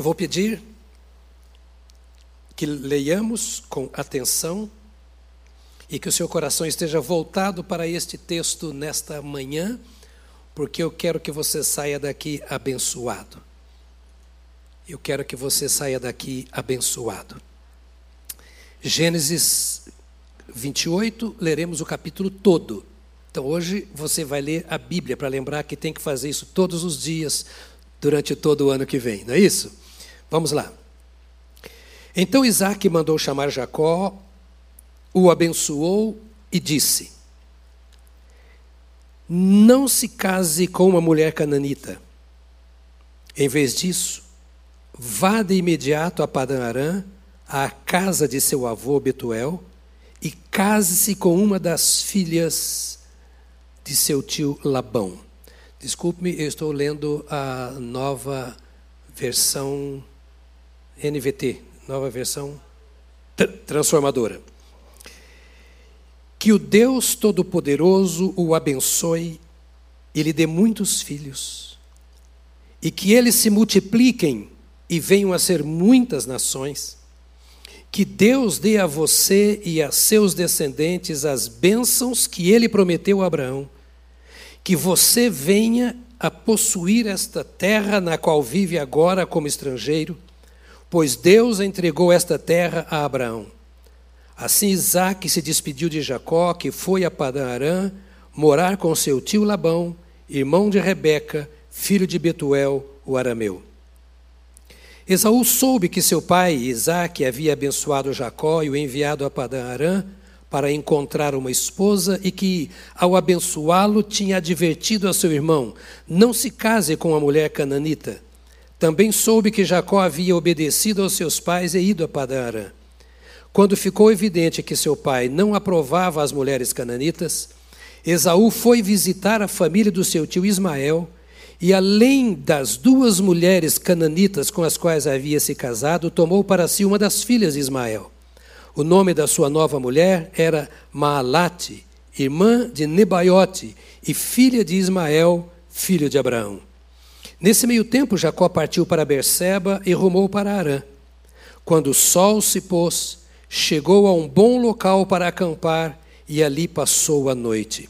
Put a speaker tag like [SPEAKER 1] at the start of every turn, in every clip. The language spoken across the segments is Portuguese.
[SPEAKER 1] Eu vou pedir que leiamos com atenção e que o seu coração esteja voltado para este texto nesta manhã, porque eu quero que você saia daqui abençoado. Eu quero que você saia daqui abençoado. Gênesis 28, leremos o capítulo todo. Então hoje você vai ler a Bíblia para lembrar que tem que fazer isso todos os dias durante todo o ano que vem, não é isso? Vamos lá. Então Isaac mandou chamar Jacó, o abençoou e disse: Não se case com uma mulher cananita. Em vez disso, vá de imediato a Padã Arã, à casa de seu avô Betuel, e case-se com uma das filhas de seu tio Labão. Desculpe-me, eu estou lendo a nova versão NVT, nova versão transformadora. Que o Deus Todo-Poderoso o abençoe e lhe dê muitos filhos, e que eles se multipliquem e venham a ser muitas nações. Que Deus dê a você e a seus descendentes as bênçãos que ele prometeu a Abraão que você venha a possuir esta terra na qual vive agora como estrangeiro, pois Deus entregou esta terra a Abraão. Assim Isaac se despediu de Jacó, que foi a Padã Arã, morar com seu tio Labão, irmão de Rebeca, filho de Betuel, o arameu. Esaú soube que seu pai, Isaac, havia abençoado Jacó e o enviado a Padã Arã, para encontrar uma esposa e que, ao abençoá-lo, tinha advertido a seu irmão: não se case com a mulher cananita. Também soube que Jacó havia obedecido aos seus pais e ido a Padara. Quando ficou evidente que seu pai não aprovava as mulheres cananitas, Esaú foi visitar a família do seu tio Ismael e, além das duas mulheres cananitas com as quais havia se casado, tomou para si uma das filhas de Ismael. O nome da sua nova mulher era Maalate, irmã de Nebaiote e filha de Ismael, filho de Abraão. Nesse meio tempo, Jacó partiu para Berseba e rumou para Arã. Quando o sol se pôs, chegou a um bom local para acampar e ali passou a noite.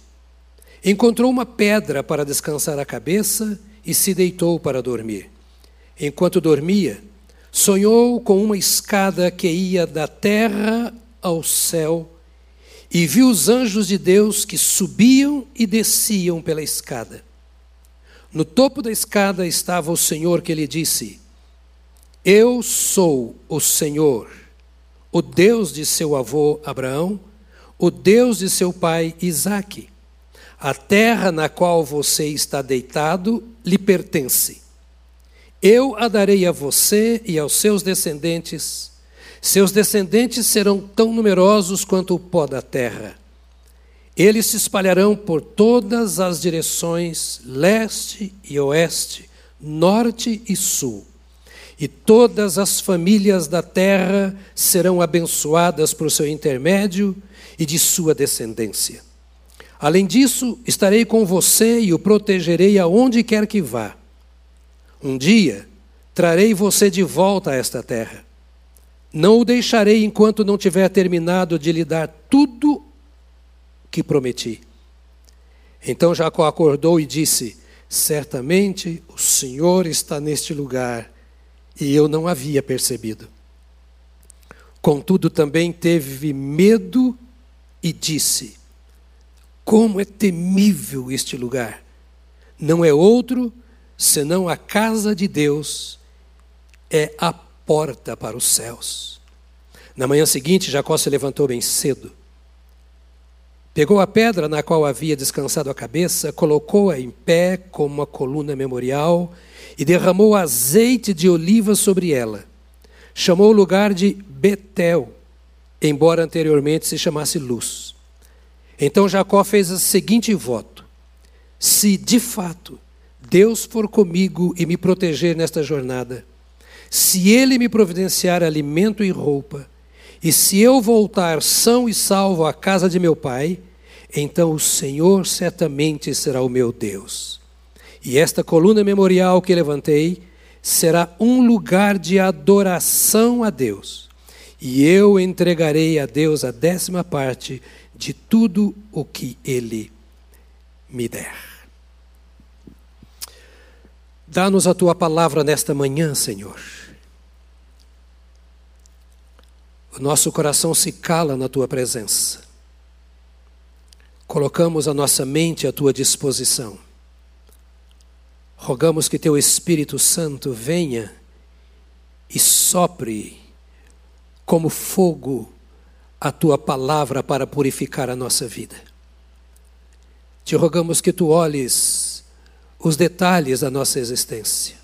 [SPEAKER 1] Encontrou uma pedra para descansar a cabeça e se deitou para dormir. Enquanto dormia, sonhou com uma escada que ia da terra ao céu e viu os anjos de Deus que subiam e desciam pela escada. No topo da escada estava o Senhor que lhe disse: Eu sou o Senhor, o Deus de seu avô Abraão, o Deus de seu pai Isaque. A terra na qual você está deitado lhe pertence. Eu a darei a você e aos seus descendentes. Seus descendentes serão tão numerosos quanto o pó da terra. Eles se espalharão por todas as direções, leste e oeste, norte e sul. E todas as famílias da terra serão abençoadas por seu intermédio e de sua descendência. Além disso, estarei com você e o protegerei aonde quer que vá. Um dia trarei você de volta a esta terra. Não o deixarei enquanto não tiver terminado de lhe dar tudo que prometi. Então Jacó acordou e disse: Certamente o Senhor está neste lugar, e eu não havia percebido. Contudo, também teve medo e disse: Como é temível este lugar! Não é outro senão a casa de Deus é a porta para os céus. Na manhã seguinte, Jacó se levantou bem cedo. Pegou a pedra na qual havia descansado a cabeça, colocou-a em pé como uma coluna memorial e derramou azeite de oliva sobre ela. Chamou o lugar de Betel, embora anteriormente se chamasse Luz. Então Jacó fez o seguinte voto: Se de fato Deus for comigo e me proteger nesta jornada, se Ele me providenciar alimento e roupa, e se eu voltar são e salvo à casa de meu pai, então o Senhor certamente será o meu Deus. E esta coluna memorial que levantei será um lugar de adoração a Deus. E eu entregarei a Deus a décima parte de tudo o que Ele me der. Dá-nos a tua palavra nesta manhã, Senhor. O nosso coração se cala na tua presença. Colocamos a nossa mente à tua disposição. Rogamos que teu Espírito Santo venha e sopre como fogo a tua palavra para purificar a nossa vida. Te rogamos que tu olhes os detalhes da nossa existência,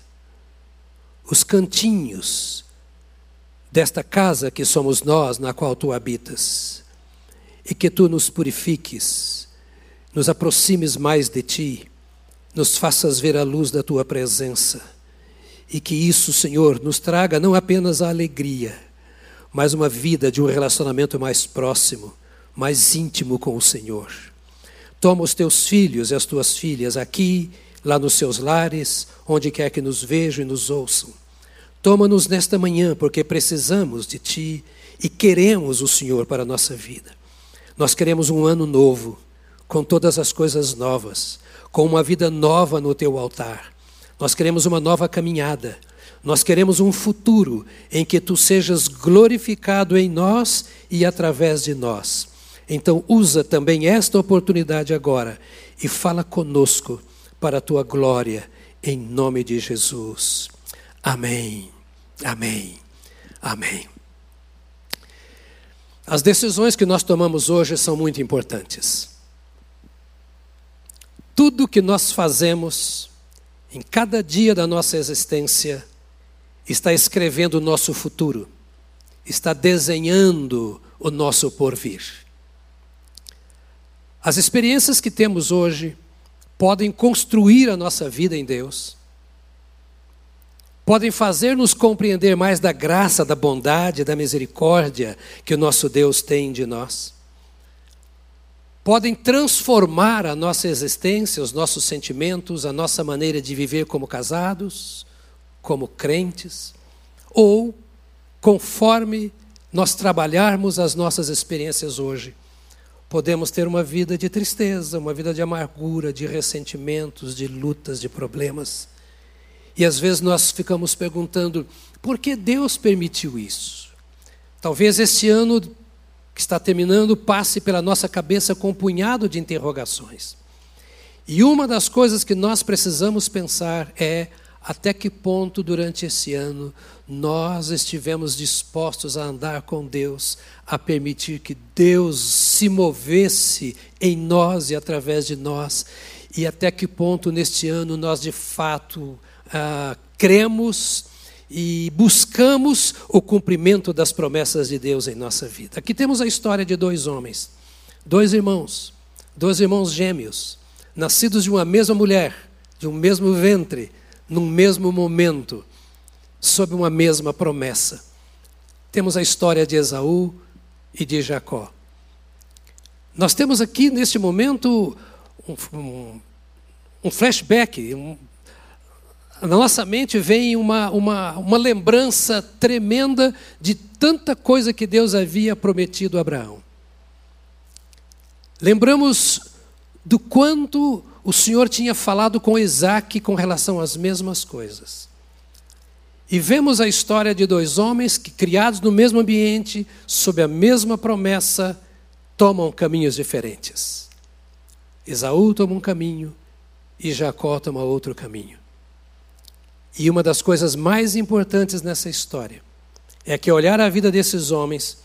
[SPEAKER 1] os cantinhos desta casa que somos nós, na qual tu habitas, e que tu nos purifiques, nos aproximes mais de ti, nos faças ver a luz da tua presença, e que isso, Senhor, nos traga não apenas a alegria, mas uma vida de um relacionamento mais próximo, mais íntimo com o Senhor. Toma os teus filhos e as tuas filhas aqui, lá nos seus lares, onde quer que nos vejam e nos ouçam. Toma-nos nesta manhã, porque precisamos de Ti e queremos o Senhor para a nossa vida. Nós queremos um ano novo, com todas as coisas novas, com uma vida nova no Teu altar. Nós queremos uma nova caminhada. Nós queremos um futuro em que Tu sejas glorificado em nós e através de nós. Então, usa também esta oportunidade agora e fala conosco para a tua glória, em nome de Jesus. Amém. Amém. Amém. As decisões que nós tomamos hoje são muito importantes. Tudo que nós fazemos em cada dia da nossa existência está escrevendo o nosso futuro, está desenhando o nosso porvir. As experiências que temos hoje podem construir a nossa vida em Deus, podem fazer-nos compreender mais da graça, da bondade, da misericórdia que o nosso Deus tem de nós. Podem transformar a nossa existência, os nossos sentimentos, a nossa maneira de viver como casados, como crentes, ou conforme nós trabalharmos as nossas experiências hoje Podemos ter uma vida de tristeza, uma vida de amargura, de ressentimentos, de lutas, de problemas. E às vezes nós ficamos perguntando: por que Deus permitiu isso? Talvez este ano que está terminando passe pela nossa cabeça com um punhado de interrogações. E uma das coisas que nós precisamos pensar é até que ponto durante esse ano nós estivemos dispostos a andar com Deus, a permitir que Deus se movesse em nós e através de nós, e até que ponto neste ano nós de fato ah, cremos e buscamos o cumprimento das promessas de Deus em nossa vida. Aqui temos a história de dois homens, dois irmãos, dois irmãos gêmeos, nascidos de uma mesma mulher, de um mesmo ventre num mesmo momento, sob uma mesma promessa. Temos a história de Esaú e de Jacó. Nós temos aqui, neste momento, um, um, um flashback. Um, na nossa mente vem uma, uma, uma lembrança tremenda de tanta coisa que Deus havia prometido a Abraão. Lembramos do quanto o Senhor tinha falado com Isaac com relação às mesmas coisas. E vemos a história de dois homens que, criados no mesmo ambiente, sob a mesma promessa, tomam caminhos diferentes. Esaú toma um caminho e Jacó toma outro caminho. E uma das coisas mais importantes nessa história é que, olhar a vida desses homens,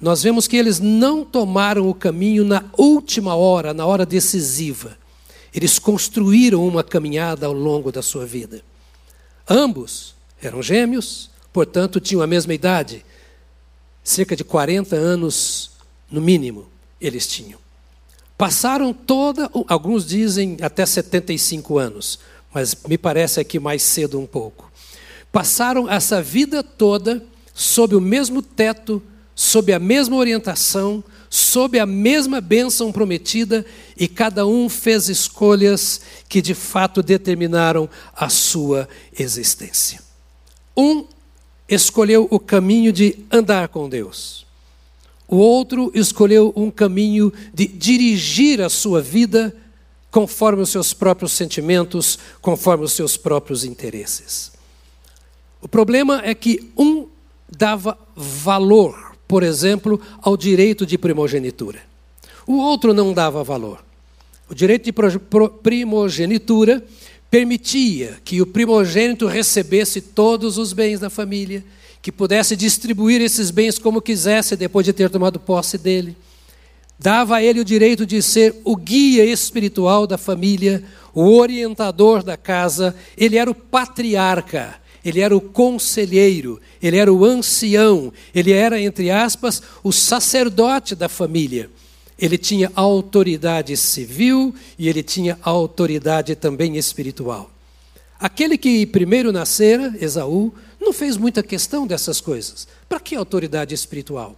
[SPEAKER 1] nós vemos que eles não tomaram o caminho na última hora, na hora decisiva. Eles construíram uma caminhada ao longo da sua vida. Ambos eram gêmeos, portanto, tinham a mesma idade. Cerca de 40 anos, no mínimo, eles tinham. Passaram toda, alguns dizem até 75 anos, mas me parece aqui mais cedo um pouco. Passaram essa vida toda sob o mesmo teto, sob a mesma orientação, sob a mesma bênção prometida e cada um fez escolhas que de fato determinaram a sua existência. Um escolheu o caminho de andar com Deus. O outro escolheu um caminho de dirigir a sua vida conforme os seus próprios sentimentos, conforme os seus próprios interesses. O problema é que um dava valor, por exemplo, ao direito de primogenitura. O outro não dava valor. O direito de primogenitura permitia que o primogênito recebesse todos os bens da família, que pudesse distribuir esses bens como quisesse depois de ter tomado posse dele. Dava a ele o direito de ser o guia espiritual da família, o orientador da casa, ele era o patriarca, ele era o conselheiro, ele era o ancião, ele era, entre aspas, o sacerdote da família. Ele tinha autoridade civil e ele tinha autoridade também espiritual. Aquele que primeiro nascera, Esaú, não fez muita questão dessas coisas. Para que autoridade espiritual?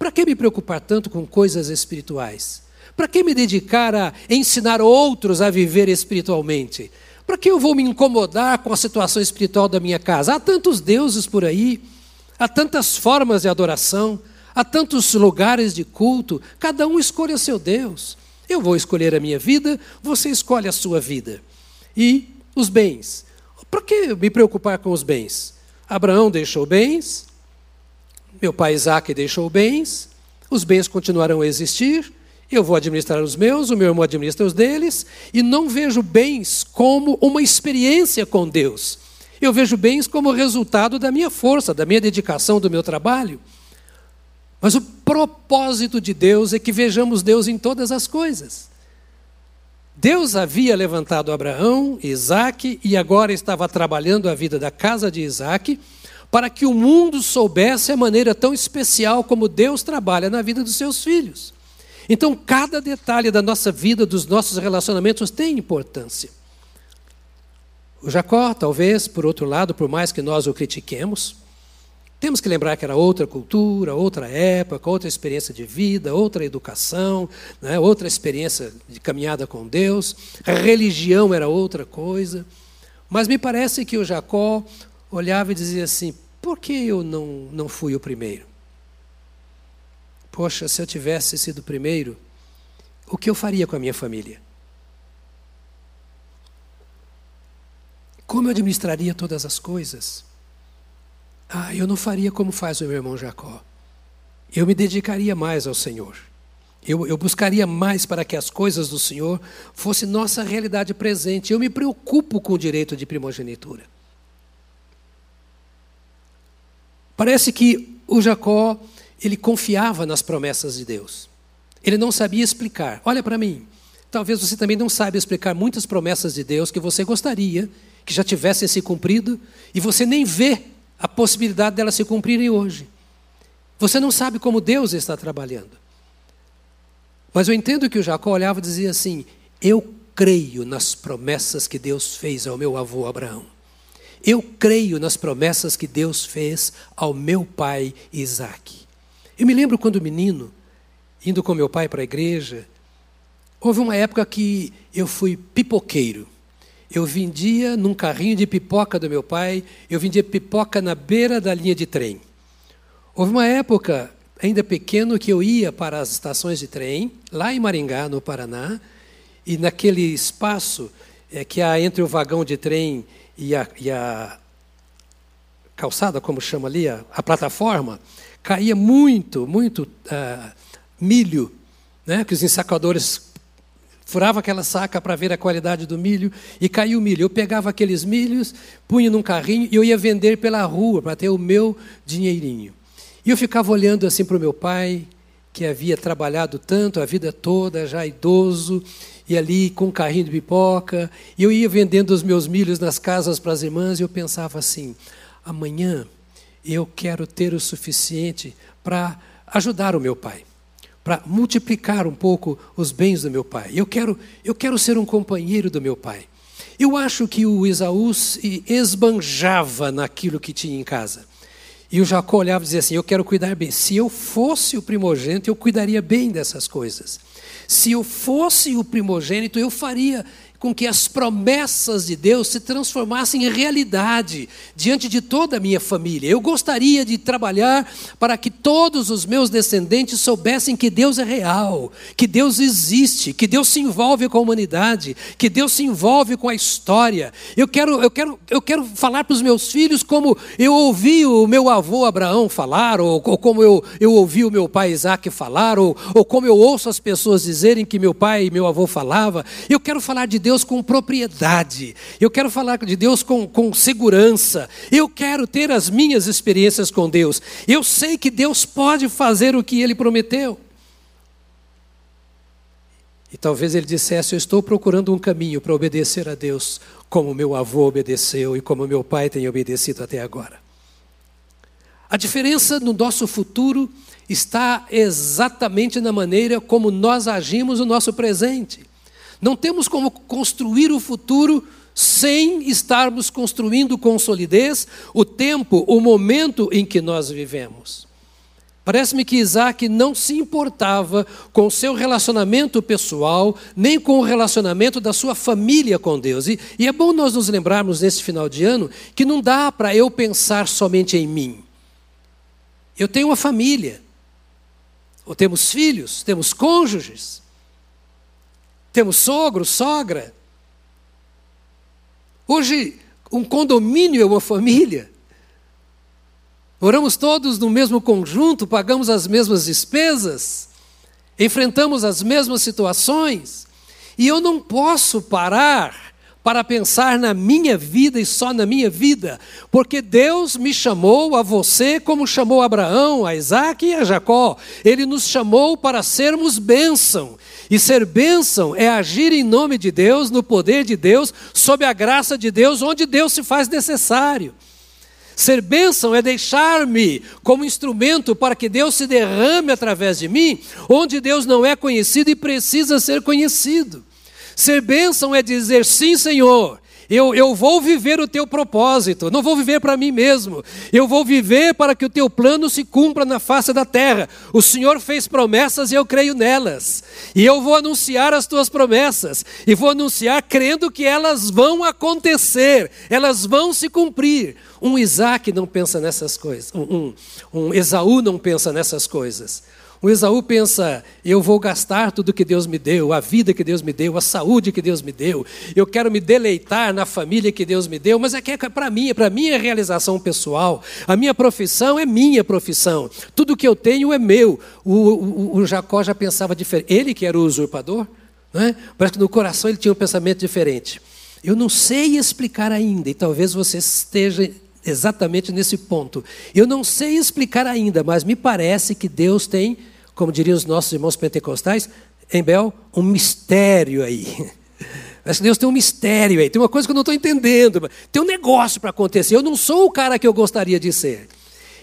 [SPEAKER 1] Para que me preocupar tanto com coisas espirituais? Para que me dedicar a ensinar outros a viver espiritualmente? Para que eu vou me incomodar com a situação espiritual da minha casa? Há tantos deuses por aí, há tantas formas de adoração, há tantos lugares de culto, cada um escolhe o seu Deus. Eu vou escolher a minha vida, você escolhe a sua vida. E os bens. Para que me preocupar com os bens? Abraão deixou bens, meu pai Isaac deixou bens, os bens continuarão a existir, eu vou administrar os meus, o meu irmão administra os deles, e não vejo bens como uma experiência com Deus. Eu vejo bens como resultado da minha força, da minha dedicação, do meu trabalho. Mas o propósito de Deus é que vejamos Deus em todas as coisas. Deus havia levantado Abraão, Isaac, e agora estava trabalhando a vida da casa de Isaac, para que o mundo soubesse a maneira tão especial como Deus trabalha na vida dos seus filhos. Então, cada detalhe da nossa vida, dos nossos relacionamentos, tem importância. O Jacó, talvez, por outro lado, por mais que nós o critiquemos, temos que lembrar que era outra cultura, outra época, outra experiência de vida, outra educação, né, outra experiência de caminhada com Deus. A religião era outra coisa. Mas me parece que o Jacó olhava e dizia assim: por que eu não, não fui o primeiro? Poxa, se eu tivesse sido o primeiro, o que eu faria com a minha família? Como eu administraria todas as coisas? Ah, eu não faria como faz o meu irmão Jacó. Eu me dedicaria mais ao Senhor. Eu, eu, buscaria mais para que as coisas do Senhor fossem nossa realidade presente. Eu me preocupo com o direito de primogenitura. Parece que o Jacó ele confiava nas promessas de Deus. Ele não sabia explicar. Olha para mim. Talvez você também não saiba explicar muitas promessas de Deus que você gostaria que já tivessem se cumprido e você nem vê a possibilidade delas se cumprirem hoje. Você não sabe como Deus está trabalhando. Mas eu entendo que o Jacó olhava e dizia assim: Eu creio nas promessas que Deus fez ao meu avô Abraão. Eu creio nas promessas que Deus fez ao meu pai Isaac. Eu me lembro quando menino, indo com meu pai para a igreja, houve uma época que eu fui pipoqueiro. Eu vendia num carrinho de pipoca do meu pai, eu vendia pipoca na beira da linha de trem. Houve uma época, ainda pequeno, que eu ia para as estações de trem, lá em Maringá, no Paraná, e naquele espaço é, que há entre o vagão de trem e a, e a calçada, como chama ali, a, a plataforma, caía muito, muito uh, milho, né, que os ensacadores furavam aquela saca para ver a qualidade do milho e caiu o milho. Eu pegava aqueles milhos, punha num carrinho e eu ia vender pela rua para ter o meu dinheirinho. E eu ficava olhando assim para o meu pai, que havia trabalhado tanto a vida toda, já idoso, e ali com um carrinho de pipoca, e eu ia vendendo os meus milhos nas casas para as irmãs, e eu pensava assim: amanhã eu quero ter o suficiente para ajudar o meu pai, para multiplicar um pouco os bens do meu pai. Eu quero, eu quero ser um companheiro do meu pai. Eu acho que o Esaú se esbanjava naquilo que tinha em casa. E o Jacó olhava e dizia assim: Eu quero cuidar bem. Se eu fosse o primogênito, eu cuidaria bem dessas coisas. Se eu fosse o primogênito, eu faria com que as promessas de Deus se transformassem em realidade diante de toda a minha família. Eu gostaria de trabalhar para que todos os meus descendentes soubessem que Deus é real, que Deus existe, que Deus se envolve com a humanidade, que Deus se envolve com a história. Eu quero, eu quero, eu quero falar para os meus filhos como eu ouvi o meu avô Abraão falar, ou, ou como eu, eu ouvi o meu pai Isaac falar, ou, ou como eu ouço as pessoas dizerem que meu pai e meu avô falava. Eu quero falar de Deus Deus com propriedade, eu quero falar de Deus com, com segurança, eu quero ter as minhas experiências com Deus. Eu sei que Deus pode fazer o que Ele prometeu. E talvez ele dissesse: Eu estou procurando um caminho para obedecer a Deus, como meu avô obedeceu e como meu pai tem obedecido até agora. A diferença no nosso futuro está exatamente na maneira como nós agimos no nosso presente. Não temos como construir o futuro sem estarmos construindo com solidez o tempo, o momento em que nós vivemos. Parece-me que Isaac não se importava com o seu relacionamento pessoal, nem com o relacionamento da sua família com Deus. E, e é bom nós nos lembrarmos nesse final de ano que não dá para eu pensar somente em mim. Eu tenho uma família, ou temos filhos, temos cônjuges. Temos sogro, sogra. Hoje, um condomínio é uma família. Moramos todos no mesmo conjunto, pagamos as mesmas despesas, enfrentamos as mesmas situações, e eu não posso parar para pensar na minha vida e só na minha vida, porque Deus me chamou a você como chamou Abraão, a Isaac e a Jacó. Ele nos chamou para sermos bênção. E ser bênção é agir em nome de Deus, no poder de Deus, sob a graça de Deus, onde Deus se faz necessário. Ser bênção é deixar-me como instrumento para que Deus se derrame através de mim, onde Deus não é conhecido e precisa ser conhecido. Ser bênção é dizer sim, Senhor, eu, eu vou viver o teu propósito, não vou viver para mim mesmo. Eu vou viver para que o teu plano se cumpra na face da terra. O Senhor fez promessas e eu creio nelas. E eu vou anunciar as tuas promessas. E vou anunciar crendo que elas vão acontecer, elas vão se cumprir. Um Isaac não pensa nessas coisas, um, um, um Esaú não pensa nessas coisas. O Esaú pensa: eu vou gastar tudo que Deus me deu, a vida que Deus me deu, a saúde que Deus me deu, eu quero me deleitar na família que Deus me deu, mas é que é para mim, é para minha realização pessoal. A minha profissão é minha profissão, tudo que eu tenho é meu. O, o, o Jacó já pensava diferente, ele que era o usurpador, né? parece que no coração ele tinha um pensamento diferente. Eu não sei explicar ainda, e talvez você esteja exatamente nesse ponto. Eu não sei explicar ainda, mas me parece que Deus tem como diriam os nossos irmãos pentecostais, em Bel, um mistério aí. Acho que Deus tem um mistério aí, tem uma coisa que eu não estou entendendo, tem um negócio para acontecer. Eu não sou o cara que eu gostaria de ser.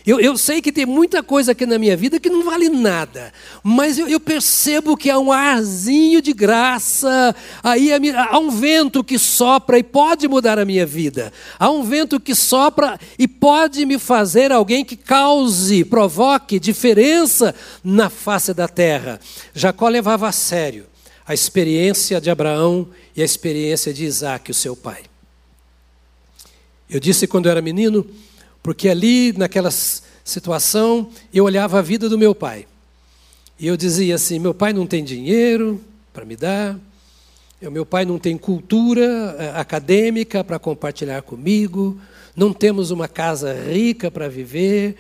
[SPEAKER 1] Eu, eu, sei que tem muita coisa aqui na minha vida que não vale nada, mas eu, eu percebo que há um arzinho de graça, aí há um vento que sopra e pode mudar a minha vida. Há um vento que sopra e pode me fazer alguém que cause, provoque diferença na face da terra. Jacó levava a sério a experiência de Abraão e a experiência de Isaac, o seu pai. Eu disse quando eu era menino porque ali, naquela situação, eu olhava a vida do meu pai. E eu dizia assim: meu pai não tem dinheiro para me dar, meu pai não tem cultura eh, acadêmica para compartilhar comigo, não temos uma casa rica para viver,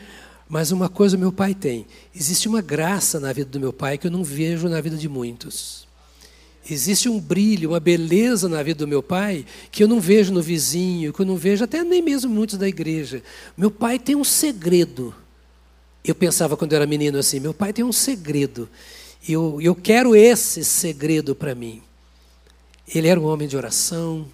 [SPEAKER 1] mas uma coisa meu pai tem: existe uma graça na vida do meu pai que eu não vejo na vida de muitos. Existe um brilho, uma beleza na vida do meu pai que eu não vejo no vizinho, que eu não vejo até nem mesmo muitos da igreja. Meu pai tem um segredo. Eu pensava quando eu era menino assim: meu pai tem um segredo. Eu, eu quero esse segredo para mim. Ele era um homem de oração,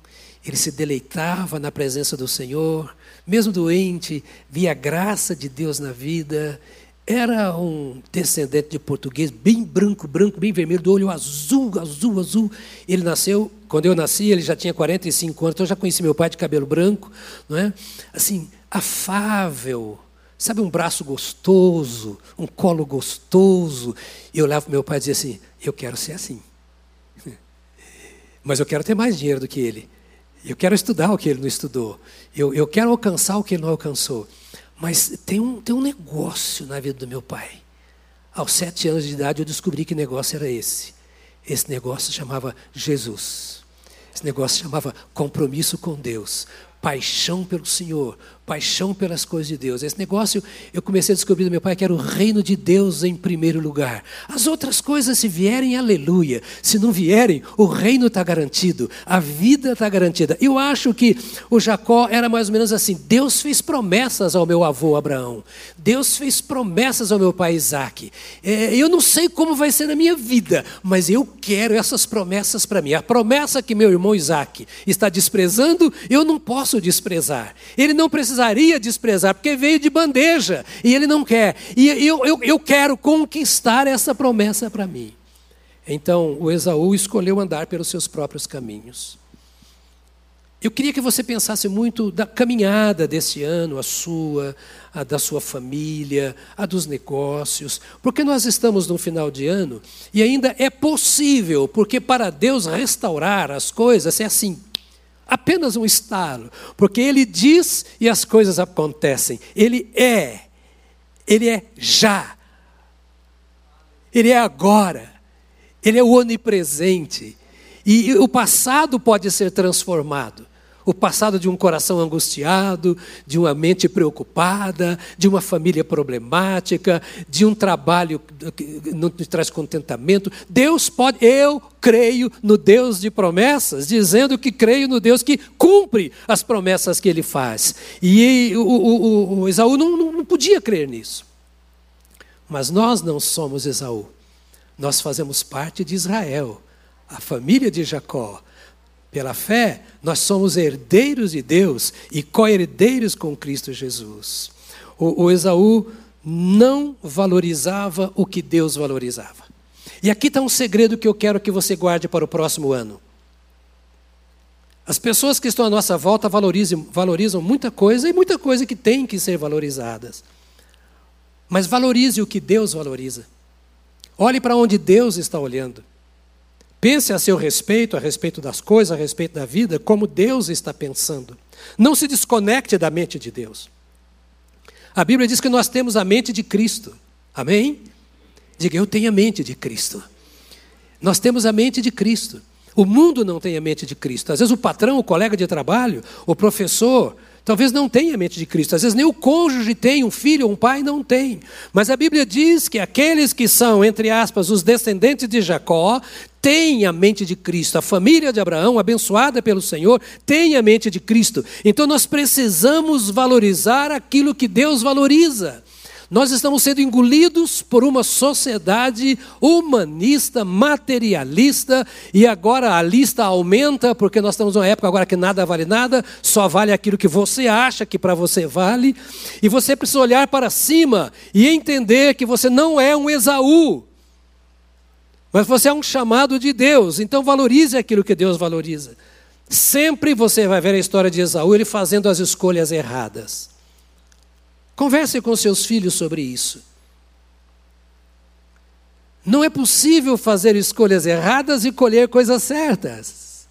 [SPEAKER 1] ele se deleitava na presença do Senhor, mesmo doente, via a graça de Deus na vida. Era um descendente de português, bem branco, branco, bem vermelho, do olho azul, azul, azul. Ele nasceu, quando eu nasci, ele já tinha 45 anos, então eu já conheci meu pai de cabelo branco, não é? Assim, afável, sabe, um braço gostoso, um colo gostoso. E eu olhava para meu pai e dizia assim: Eu quero ser assim. mas eu quero ter mais dinheiro do que ele. Eu quero estudar o que ele não estudou. Eu, eu quero alcançar o que ele não alcançou. Mas tem um, tem um negócio na vida do meu pai. Aos sete anos de idade eu descobri que negócio era esse. Esse negócio chamava Jesus. Esse negócio chamava compromisso com Deus, paixão pelo Senhor, paixão pelas coisas de Deus. Esse negócio eu comecei a descobrir do meu pai que era o reino de Deus em primeiro lugar. As outras coisas, se vierem, aleluia. Se não vierem, o reino está garantido, a vida está garantida. Eu acho que o Jacó era mais ou menos assim: Deus fez promessas ao meu avô Abraão, Deus fez promessas ao meu pai Isaac. É, eu não sei como vai ser na minha vida, mas eu quero essas promessas para mim. A promessa que meu irmão Isaac está desprezando, eu não posso desprezar. Ele não precisa precisaria desprezar, porque veio de bandeja e ele não quer. E eu, eu, eu quero conquistar essa promessa para mim. Então o Esaú escolheu andar pelos seus próprios caminhos. Eu queria que você pensasse muito da caminhada desse ano, a sua, a da sua família, a dos negócios, porque nós estamos no final de ano e ainda é possível, porque para Deus restaurar as coisas é assim, apenas um estalo, porque ele diz e as coisas acontecem. Ele é, ele é já, ele é agora, ele é o onipresente. E o passado pode ser transformado. O passado de um coração angustiado, de uma mente preocupada, de uma família problemática, de um trabalho que não te traz contentamento. Deus pode, eu creio no Deus de promessas, dizendo que creio no Deus que cumpre as promessas que ele faz. E o, o, o Esaú não, não podia crer nisso. Mas nós não somos Esaú. Nós fazemos parte de Israel, a família de Jacó pela fé, nós somos herdeiros de Deus e co-herdeiros com Cristo Jesus. O, o Esaú não valorizava o que Deus valorizava. E aqui está um segredo que eu quero que você guarde para o próximo ano. As pessoas que estão à nossa volta valorizam, valorizam muita coisa e muita coisa que tem que ser valorizadas. Mas valorize o que Deus valoriza. Olhe para onde Deus está olhando. Pense a seu respeito, a respeito das coisas, a respeito da vida, como Deus está pensando. Não se desconecte da mente de Deus. A Bíblia diz que nós temos a mente de Cristo. Amém? Diga, eu tenho a mente de Cristo. Nós temos a mente de Cristo. O mundo não tem a mente de Cristo. Às vezes o patrão, o colega de trabalho, o professor, talvez não tenha a mente de Cristo. Às vezes nem o cônjuge tem, um filho, um pai não tem. Mas a Bíblia diz que aqueles que são, entre aspas, os descendentes de Jacó, tem a mente de Cristo. A família de Abraão, abençoada pelo Senhor, tem a mente de Cristo. Então nós precisamos valorizar aquilo que Deus valoriza. Nós estamos sendo engolidos por uma sociedade humanista, materialista, e agora a lista aumenta, porque nós estamos numa época agora que nada vale nada, só vale aquilo que você acha que para você vale, e você precisa olhar para cima e entender que você não é um Esaú. Mas você é um chamado de Deus, então valorize aquilo que Deus valoriza. Sempre você vai ver a história de Esaú, ele fazendo as escolhas erradas. Converse com seus filhos sobre isso. Não é possível fazer escolhas erradas e colher coisas certas.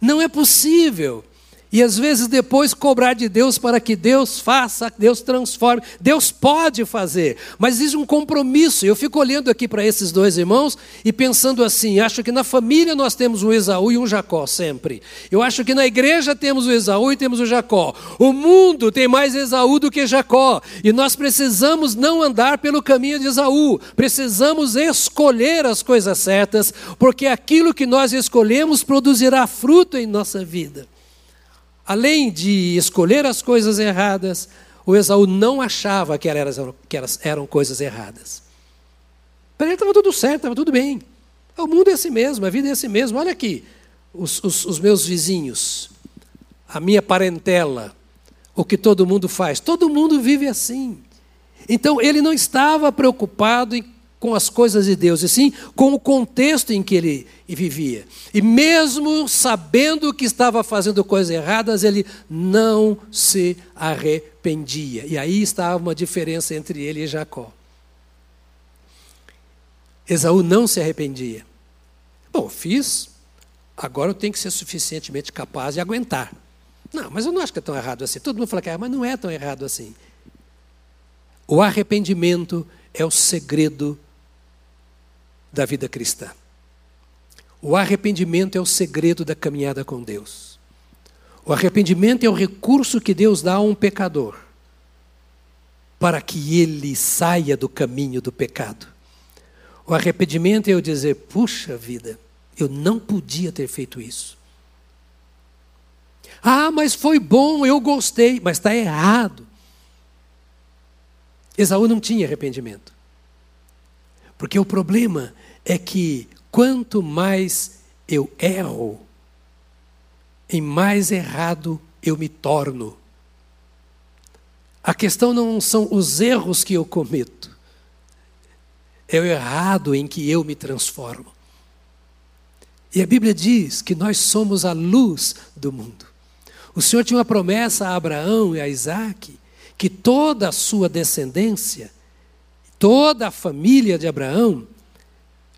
[SPEAKER 1] Não é possível. E às vezes depois cobrar de Deus para que Deus faça, Deus transforme. Deus pode fazer, mas existe um compromisso. Eu fico olhando aqui para esses dois irmãos e pensando assim: acho que na família nós temos um Esaú e um Jacó sempre. Eu acho que na igreja temos o Esaú e temos o Jacó. O mundo tem mais Esaú do que Jacó. E nós precisamos não andar pelo caminho de Esaú. Precisamos escolher as coisas certas, porque aquilo que nós escolhemos produzirá fruto em nossa vida além de escolher as coisas erradas, o Esaú não achava que elas eram, que elas eram coisas erradas. Para ele estava tudo certo, estava tudo bem. O mundo é assim mesmo, a vida é assim mesmo. Olha aqui, os, os, os meus vizinhos, a minha parentela, o que todo mundo faz. Todo mundo vive assim. Então ele não estava preocupado em com as coisas de Deus, e sim com o contexto em que ele vivia. E mesmo sabendo que estava fazendo coisas erradas, ele não se arrependia. E aí estava uma diferença entre ele e Jacó. Esaú não se arrependia. Bom, fiz agora eu tenho que ser suficientemente capaz de aguentar. Não, mas eu não acho que é tão errado assim. Todo mundo fala que é, mas não é tão errado assim. O arrependimento é o segredo da vida cristã. O arrependimento é o segredo da caminhada com Deus. O arrependimento é o recurso que Deus dá a um pecador para que ele saia do caminho do pecado. O arrependimento é eu dizer: puxa vida, eu não podia ter feito isso. Ah, mas foi bom, eu gostei, mas está errado. Esaú não tinha arrependimento. Porque o problema é que quanto mais eu erro, em mais errado eu me torno. A questão não são os erros que eu cometo, é o errado em que eu me transformo. E a Bíblia diz que nós somos a luz do mundo. O Senhor tinha uma promessa a Abraão e a Isaac que toda a sua descendência, toda a família de Abraão,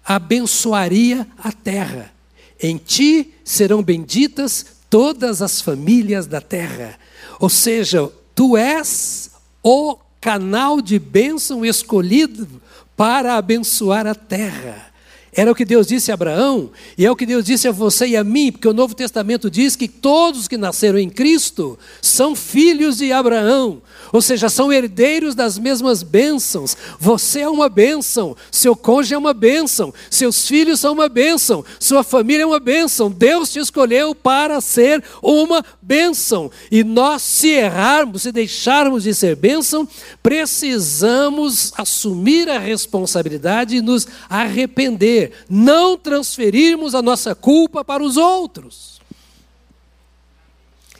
[SPEAKER 1] abençoaria a terra. Em ti serão benditas todas as famílias da terra. Ou seja, tu és o canal de bênção escolhido para abençoar a terra. Era o que Deus disse a Abraão, e é o que Deus disse a você e a mim, porque o Novo Testamento diz que todos que nasceram em Cristo são filhos de Abraão, ou seja, são herdeiros das mesmas bênçãos. Você é uma bênção, seu cônjuge é uma bênção, seus filhos são uma bênção, sua família é uma bênção. Deus te escolheu para ser uma bênção, e nós, se errarmos, se deixarmos de ser bênção, precisamos assumir a responsabilidade e nos arrepender não transferirmos a nossa culpa para os outros.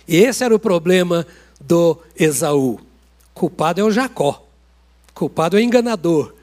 [SPEAKER 1] E esse era o problema do Esaú. Culpado é o Jacó. Culpado é o enganador.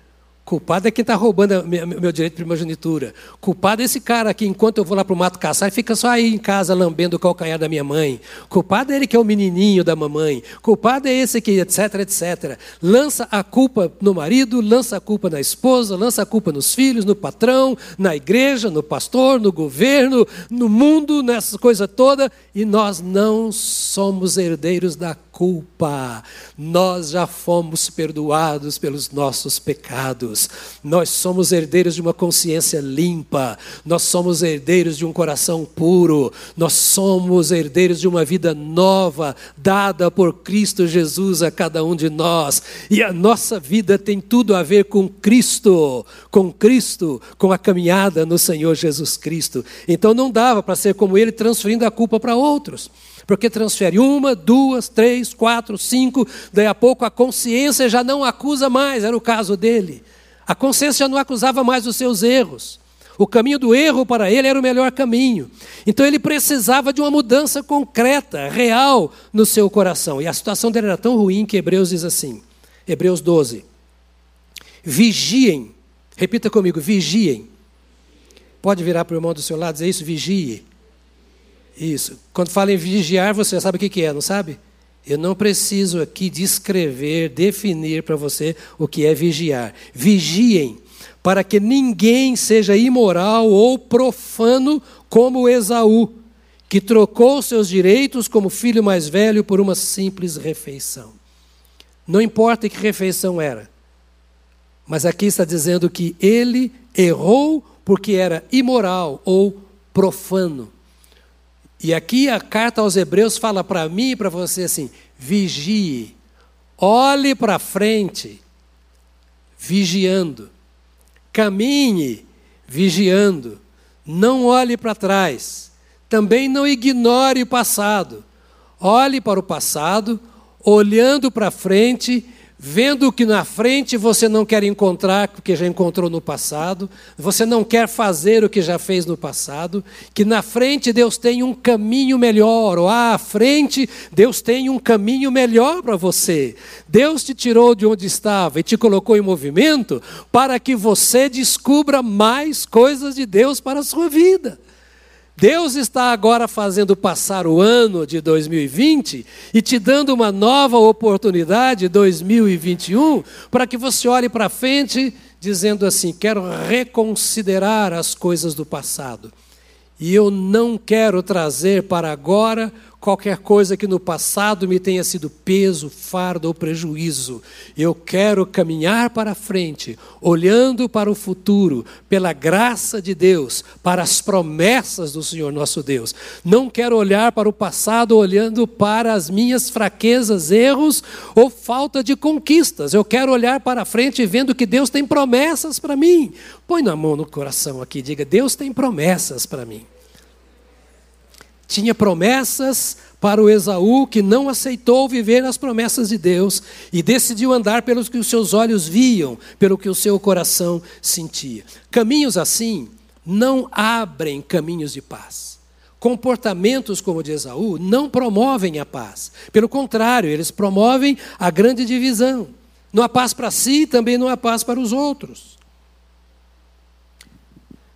[SPEAKER 1] Culpado é quem está roubando meu direito de primogenitura. Culpado é esse cara que, enquanto eu vou lá para o mato caçar, fica só aí em casa lambendo o calcanhar da minha mãe. Culpado é ele que é o menininho da mamãe. Culpado é esse que, etc, etc. Lança a culpa no marido, lança a culpa na esposa, lança a culpa nos filhos, no patrão, na igreja, no pastor, no governo, no mundo, nessa coisa toda. E nós não somos herdeiros da culpa. Nós já fomos perdoados pelos nossos pecados. Nós somos herdeiros de uma consciência limpa. Nós somos herdeiros de um coração puro. Nós somos herdeiros de uma vida nova dada por Cristo Jesus a cada um de nós. E a nossa vida tem tudo a ver com Cristo, com Cristo, com a caminhada no Senhor Jesus Cristo. Então não dava para ser como ele transferindo a culpa para outros. Porque transfere uma, duas, três, quatro, cinco, daí a pouco a consciência já não acusa mais, era o caso dele. A consciência já não acusava mais os seus erros. O caminho do erro para ele era o melhor caminho. Então ele precisava de uma mudança concreta, real no seu coração. E a situação dele era tão ruim que Hebreus diz assim: Hebreus 12. Vigiem. Repita comigo: vigiem. Pode virar para o irmão do seu lado e dizer isso? Vigie. Isso. Quando fala em vigiar, você sabe o que é, não sabe? Eu não preciso aqui descrever, definir para você o que é vigiar. Vigiem, para que ninguém seja imoral ou profano como Esaú, que trocou seus direitos como filho mais velho por uma simples refeição. Não importa que refeição era, mas aqui está dizendo que ele errou porque era imoral ou profano. E aqui a carta aos Hebreus fala para mim e para você assim: vigie, olhe para frente, vigiando, caminhe, vigiando, não olhe para trás, também não ignore o passado, olhe para o passado, olhando para frente vendo que na frente você não quer encontrar porque já encontrou no passado, você não quer fazer o que já fez no passado, que na frente Deus tem um caminho melhor, ou à frente Deus tem um caminho melhor para você. Deus te tirou de onde estava e te colocou em movimento para que você descubra mais coisas de Deus para a sua vida. Deus está agora fazendo passar o ano de 2020 e te dando uma nova oportunidade, 2021, para que você olhe para frente dizendo assim: quero reconsiderar as coisas do passado. E eu não quero trazer para agora qualquer coisa que no passado me tenha sido peso, fardo ou prejuízo. Eu quero caminhar para frente, olhando para o futuro, pela graça de Deus, para as promessas do Senhor nosso Deus. Não quero olhar para o passado olhando para as minhas fraquezas, erros ou falta de conquistas. Eu quero olhar para frente vendo que Deus tem promessas para mim. Põe na mão no coração aqui, diga: Deus tem promessas para mim tinha promessas para o Esaú que não aceitou viver as promessas de Deus e decidiu andar pelos que os seus olhos viam, pelo que o seu coração sentia. Caminhos assim não abrem caminhos de paz. Comportamentos como o de Esaú não promovem a paz. Pelo contrário, eles promovem a grande divisão. Não há paz para si, também não há paz para os outros.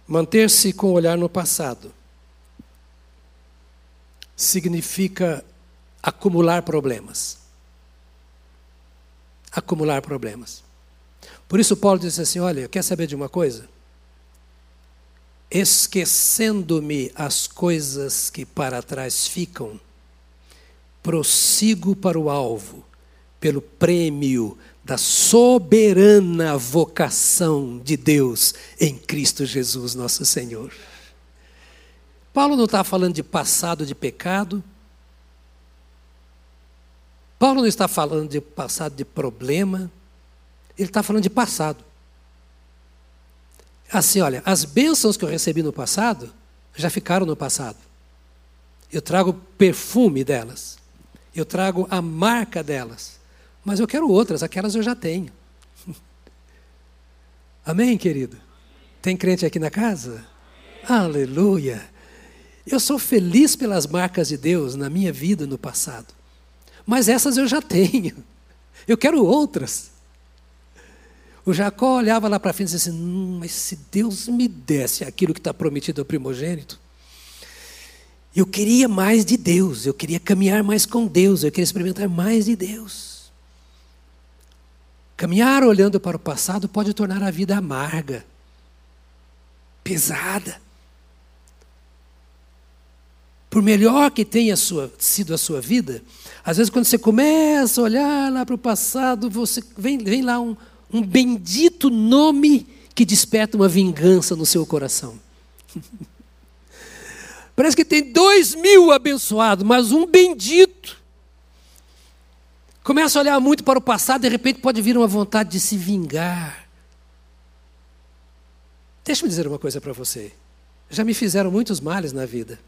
[SPEAKER 1] Manter-se com o olhar no passado significa acumular problemas. Acumular problemas. Por isso, Paulo disse assim: Olha, quer saber de uma coisa? Esquecendo-me as coisas que para trás ficam, prossigo para o alvo, pelo prêmio da soberana vocação de Deus em Cristo Jesus, nosso Senhor. Paulo não está falando de passado de pecado. Paulo não está falando de passado de problema. Ele está falando de passado. Assim, olha, as bênçãos que eu recebi no passado já ficaram no passado. Eu trago perfume delas. Eu trago a marca delas. Mas eu quero outras, aquelas eu já tenho. Amém, querido? Tem crente aqui na casa? Aleluia! Eu sou feliz pelas marcas de Deus na minha vida no passado. Mas essas eu já tenho. Eu quero outras. O Jacó olhava lá para frente e disse assim: hum, Mas se Deus me desse aquilo que está prometido ao primogênito, eu queria mais de Deus, eu queria caminhar mais com Deus, eu queria experimentar mais de Deus. Caminhar olhando para o passado pode tornar a vida amarga, pesada. Por melhor que tenha sua, sido a sua vida, às vezes quando você começa a olhar lá para o passado, você vem, vem lá um, um bendito nome que desperta uma vingança no seu coração. Parece que tem dois mil abençoados, mas um bendito. Começa a olhar muito para o passado, de repente pode vir uma vontade de se vingar. Deixa eu dizer uma coisa para você. Já me fizeram muitos males na vida.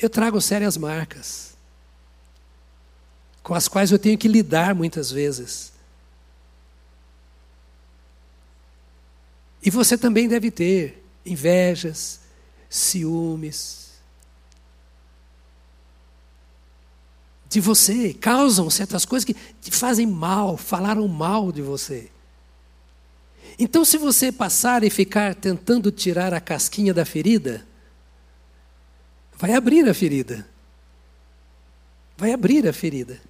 [SPEAKER 1] Eu trago sérias marcas, com as quais eu tenho que lidar muitas vezes. E você também deve ter invejas, ciúmes. De você, causam certas coisas que te fazem mal, falaram mal de você. Então, se você passar e ficar tentando tirar a casquinha da ferida, vai abrir a ferida. Vai abrir a ferida.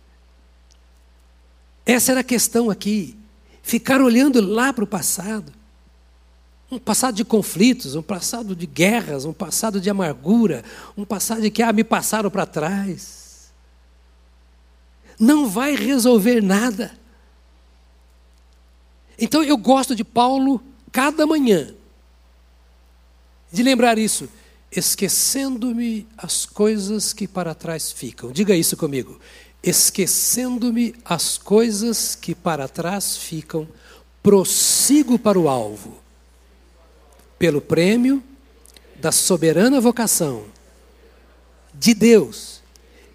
[SPEAKER 1] Essa era a questão aqui. Ficar olhando lá para o passado. Um passado de conflitos, um passado de guerras, um passado de amargura, um passado de que ah, me passaram para trás. Não vai resolver nada. Então eu gosto de Paulo cada manhã de lembrar isso esquecendo-me as coisas que para trás ficam. Diga isso comigo. Esquecendo-me as coisas que para trás ficam, prossigo para o alvo, pelo prêmio da soberana vocação de Deus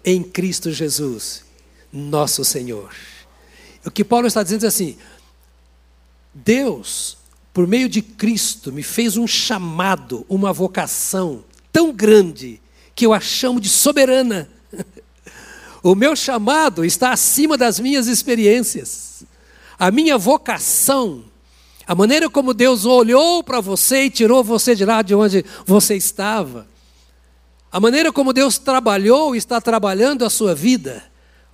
[SPEAKER 1] em Cristo Jesus, nosso Senhor. O que Paulo está dizendo é assim: Deus, por meio de Cristo, me fez um chamado, uma vocação tão grande que eu a chamo de soberana. O meu chamado está acima das minhas experiências. A minha vocação, a maneira como Deus olhou para você e tirou você de lá de onde você estava, a maneira como Deus trabalhou e está trabalhando a sua vida,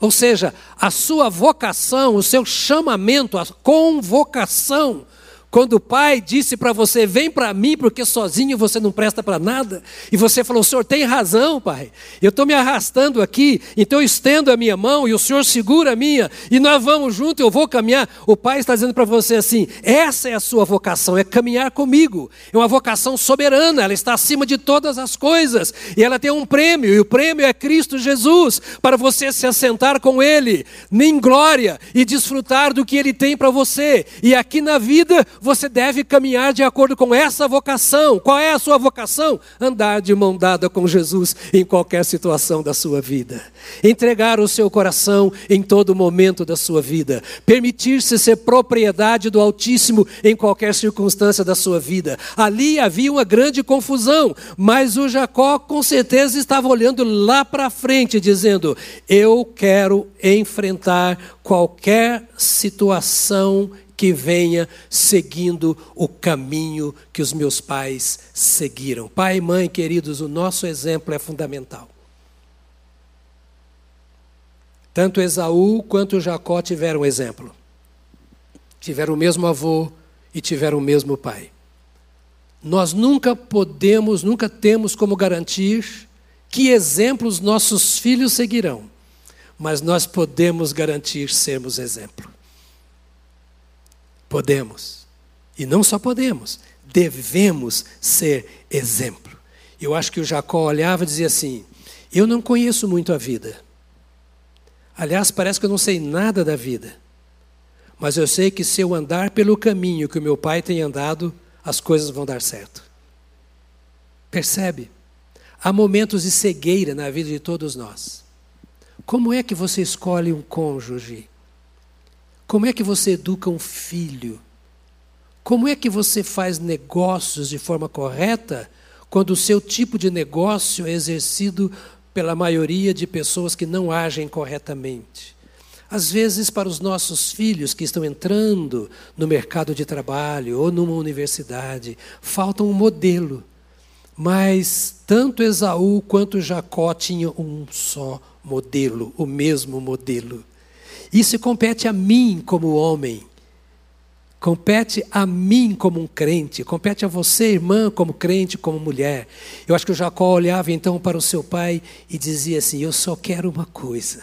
[SPEAKER 1] ou seja, a sua vocação, o seu chamamento, a convocação, Quando o pai disse para você, vem para mim, porque sozinho você não presta para nada, e você falou, senhor tem razão, pai, eu estou me arrastando aqui, então eu estendo a minha mão e o senhor segura a minha, e nós vamos junto, eu vou caminhar. O pai está dizendo para você assim: essa é a sua vocação, é caminhar comigo, é uma vocação soberana, ela está acima de todas as coisas, e ela tem um prêmio, e o prêmio é Cristo Jesus, para você se assentar com Ele, em glória, e desfrutar do que Ele tem para você, e aqui na vida você deve caminhar de acordo com essa vocação. Qual é a sua vocação? Andar de mão dada com Jesus em qualquer situação da sua vida. Entregar o seu coração em todo momento da sua vida. Permitir-se ser propriedade do Altíssimo em qualquer circunstância da sua vida. Ali havia uma grande confusão, mas o Jacó com certeza estava olhando lá para frente, dizendo: Eu quero enfrentar qualquer situação que venha seguindo o caminho que os meus pais seguiram. Pai e mãe, queridos, o nosso exemplo é fundamental. Tanto Esaú quanto Jacó tiveram exemplo. Tiveram o mesmo avô e tiveram o mesmo pai. Nós nunca podemos, nunca temos como garantir que exemplos nossos filhos seguirão, mas nós podemos garantir sermos exemplo. Podemos. E não só podemos, devemos ser exemplo. Eu acho que o Jacó olhava e dizia assim: Eu não conheço muito a vida. Aliás, parece que eu não sei nada da vida. Mas eu sei que se eu andar pelo caminho que o meu pai tem andado, as coisas vão dar certo. Percebe? Há momentos de cegueira na vida de todos nós. Como é que você escolhe um cônjuge? Como é que você educa um filho? Como é que você faz negócios de forma correta quando o seu tipo de negócio é exercido pela maioria de pessoas que não agem corretamente? Às vezes, para os nossos filhos que estão entrando no mercado de trabalho ou numa universidade, falta um modelo. Mas tanto Esaú quanto Jacó tinham um só modelo, o mesmo modelo. Isso compete a mim como homem. Compete a mim como um crente, compete a você, irmã, como crente, como mulher. Eu acho que o Jacó olhava então para o seu pai e dizia assim: Eu só quero uma coisa.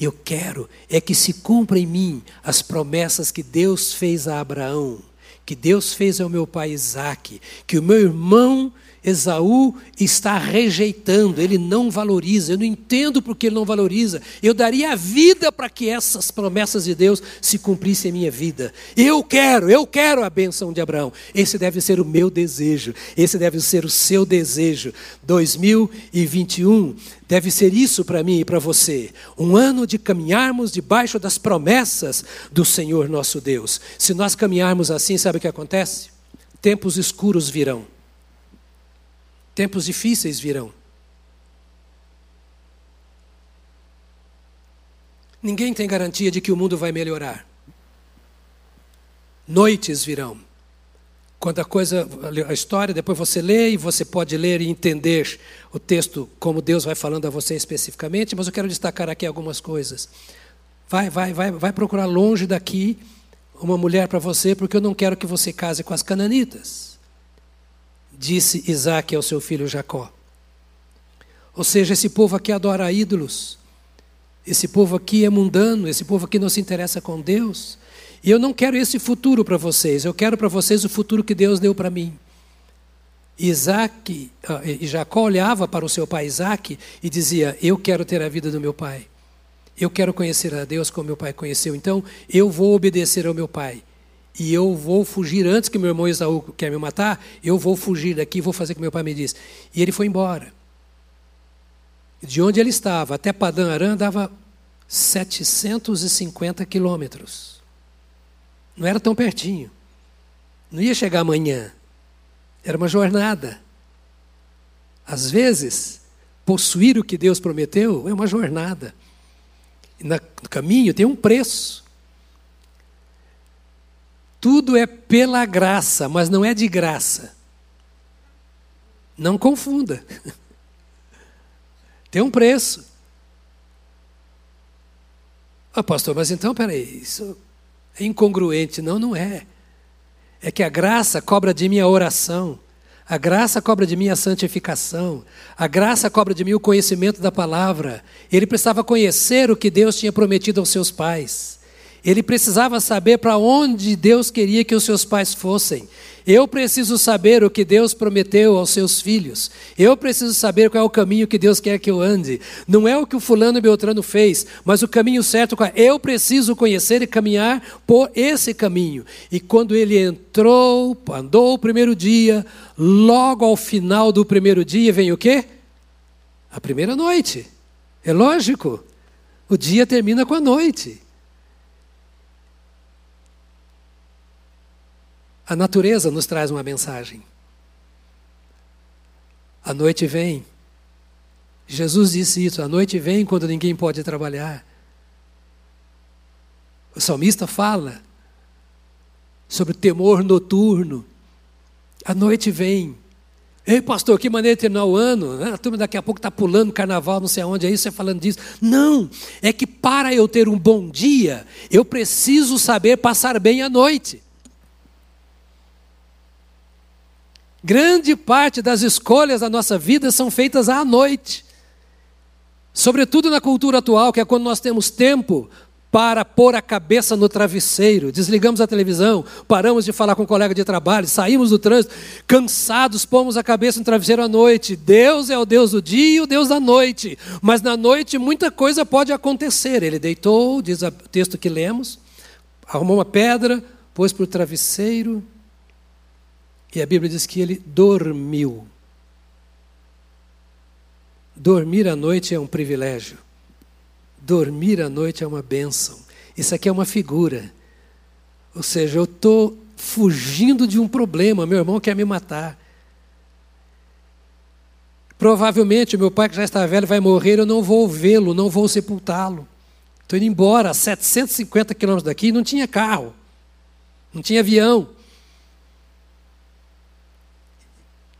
[SPEAKER 1] Eu quero é que se cumpra em mim as promessas que Deus fez a Abraão, que Deus fez ao meu pai Isaque, que o meu irmão Esaú está rejeitando, ele não valoriza. Eu não entendo porque ele não valoriza. Eu daria a vida para que essas promessas de Deus se cumprissem em minha vida. Eu quero, eu quero a bênção de Abraão. Esse deve ser o meu desejo, esse deve ser o seu desejo. 2021 deve ser isso para mim e para você. Um ano de caminharmos debaixo das promessas do Senhor nosso Deus. Se nós caminharmos assim, sabe o que acontece? Tempos escuros virão. Tempos difíceis virão. Ninguém tem garantia de que o mundo vai melhorar. Noites virão. Quando a coisa, a história, depois você lê e você pode ler e entender o texto como Deus vai falando a você especificamente, mas eu quero destacar aqui algumas coisas. Vai, vai, vai, vai procurar longe daqui uma mulher para você, porque eu não quero que você case com as cananitas disse Isaac ao seu filho Jacó. Ou seja, esse povo aqui adora ídolos, esse povo aqui é mundano, esse povo aqui não se interessa com Deus. E eu não quero esse futuro para vocês, eu quero para vocês o futuro que Deus deu para mim. Isaac, ah, e Jacó olhava para o seu pai Isaac e dizia: Eu quero ter a vida do meu pai. Eu quero conhecer a Deus como meu pai conheceu. Então eu vou obedecer ao meu pai e eu vou fugir antes que meu irmão Esaú quer me matar, eu vou fugir daqui vou fazer o que meu pai me disse. E ele foi embora. De onde ele estava até Padã Aram dava 750 quilômetros. Não era tão pertinho. Não ia chegar amanhã. Era uma jornada. Às vezes, possuir o que Deus prometeu é uma jornada. E no caminho tem um preço. Tudo é pela graça, mas não é de graça. Não confunda. Tem um preço. Ah, pastor, mas então, peraí, isso é incongruente. Não, não é. é que a graça cobra de mim a oração, a graça cobra de mim a santificação, a graça cobra de mim o conhecimento da palavra. Ele precisava conhecer o que Deus tinha prometido aos seus pais. Ele precisava saber para onde Deus queria que os seus pais fossem. Eu preciso saber o que Deus prometeu aos seus filhos. Eu preciso saber qual é o caminho que Deus quer que eu ande. Não é o que o fulano e Beltrano fez, mas o caminho certo. Eu preciso conhecer e caminhar por esse caminho. E quando ele entrou, andou o primeiro dia, logo ao final do primeiro dia vem o quê? A primeira noite. É lógico. O dia termina com a noite. A natureza nos traz uma mensagem. A noite vem. Jesus disse isso: a noite vem quando ninguém pode trabalhar. O salmista fala sobre o temor noturno. A noite vem. Ei, pastor, que maneira de terminar o ano. A turma daqui a pouco está pulando carnaval, não sei aonde, aí você falando disso. Não, é que para eu ter um bom dia, eu preciso saber passar bem a noite. Grande parte das escolhas da nossa vida são feitas à noite. Sobretudo na cultura atual, que é quando nós temos tempo para pôr a cabeça no travesseiro, desligamos a televisão, paramos de falar com o um colega de trabalho, saímos do trânsito, cansados, pomos a cabeça no travesseiro à noite. Deus é o Deus do dia e o Deus da noite. Mas na noite muita coisa pode acontecer. Ele deitou, diz o texto que lemos, arrumou uma pedra, pôs para o travesseiro, e a Bíblia diz que ele dormiu. Dormir à noite é um privilégio. Dormir à noite é uma bênção. Isso aqui é uma figura. Ou seja, eu estou fugindo de um problema, meu irmão quer me matar. Provavelmente meu pai, que já está velho, vai morrer, eu não vou vê-lo, não vou sepultá-lo. Estou indo embora, 750 quilômetros daqui, não tinha carro, não tinha avião.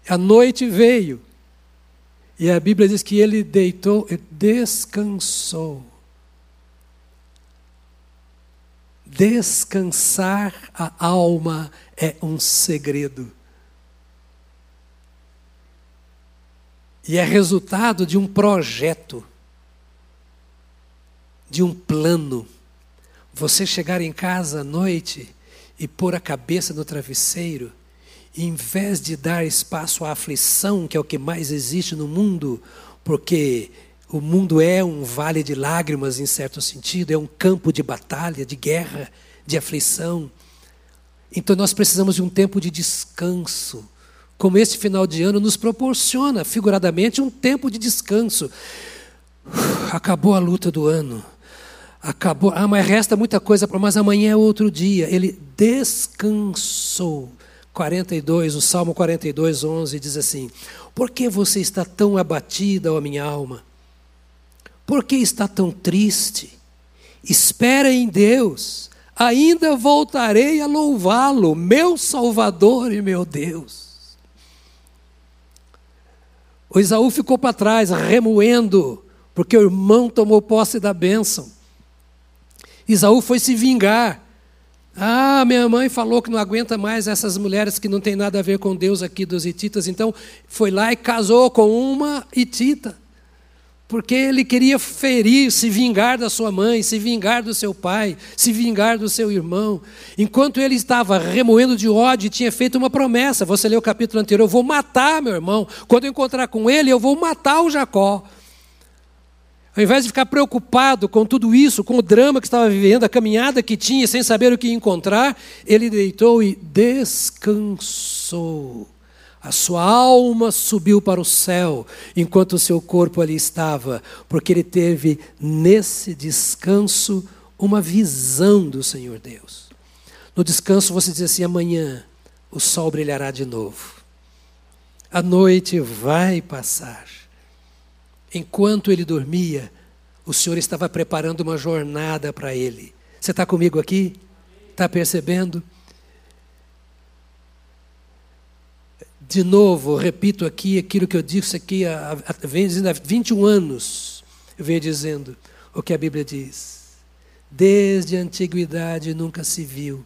[SPEAKER 1] A noite veio. E a Bíblia diz que ele deitou e descansou. Descansar a alma é um segredo. E é resultado de um projeto, de um plano. Você chegar em casa à noite e pôr a cabeça no travesseiro em vez de dar espaço à aflição, que é o que mais existe no mundo, porque o mundo é um vale de lágrimas, em certo sentido, é um campo de batalha, de guerra, de aflição. Então nós precisamos de um tempo de descanso, como este final de ano nos proporciona, figuradamente, um tempo de descanso. Acabou a luta do ano. Acabou. Ah, mas resta muita coisa para. Mas amanhã é outro dia. Ele descansou 42, o Salmo 42, 11 diz assim: Por que você está tão abatida, ó minha alma? Por que está tão triste? Espera em Deus, ainda voltarei a louvá-lo, meu Salvador e meu Deus. O Isaú ficou para trás, remoendo, porque o irmão tomou posse da bênção. Isaú foi se vingar. Ah, minha mãe falou que não aguenta mais essas mulheres que não tem nada a ver com Deus aqui dos hititas, então foi lá e casou com uma hitita. Porque ele queria ferir, se vingar da sua mãe, se vingar do seu pai, se vingar do seu irmão. Enquanto ele estava remoendo de ódio, tinha feito uma promessa. Você leu o capítulo anterior: eu vou matar meu irmão. Quando eu encontrar com ele, eu vou matar o Jacó. Ao invés de ficar preocupado com tudo isso, com o drama que estava vivendo, a caminhada que tinha, sem saber o que encontrar, ele deitou e descansou. A sua alma subiu para o céu, enquanto o seu corpo ali estava, porque ele teve nesse descanso uma visão do Senhor Deus. No descanso você diz assim: amanhã o sol brilhará de novo, a noite vai passar Enquanto ele dormia, o Senhor estava preparando uma jornada para ele. Você está comigo aqui? Está percebendo? De novo, repito aqui aquilo que eu disse aqui há, há, vem dizendo há 21 anos. Eu venho dizendo o que a Bíblia diz. Desde a antiguidade nunca se viu,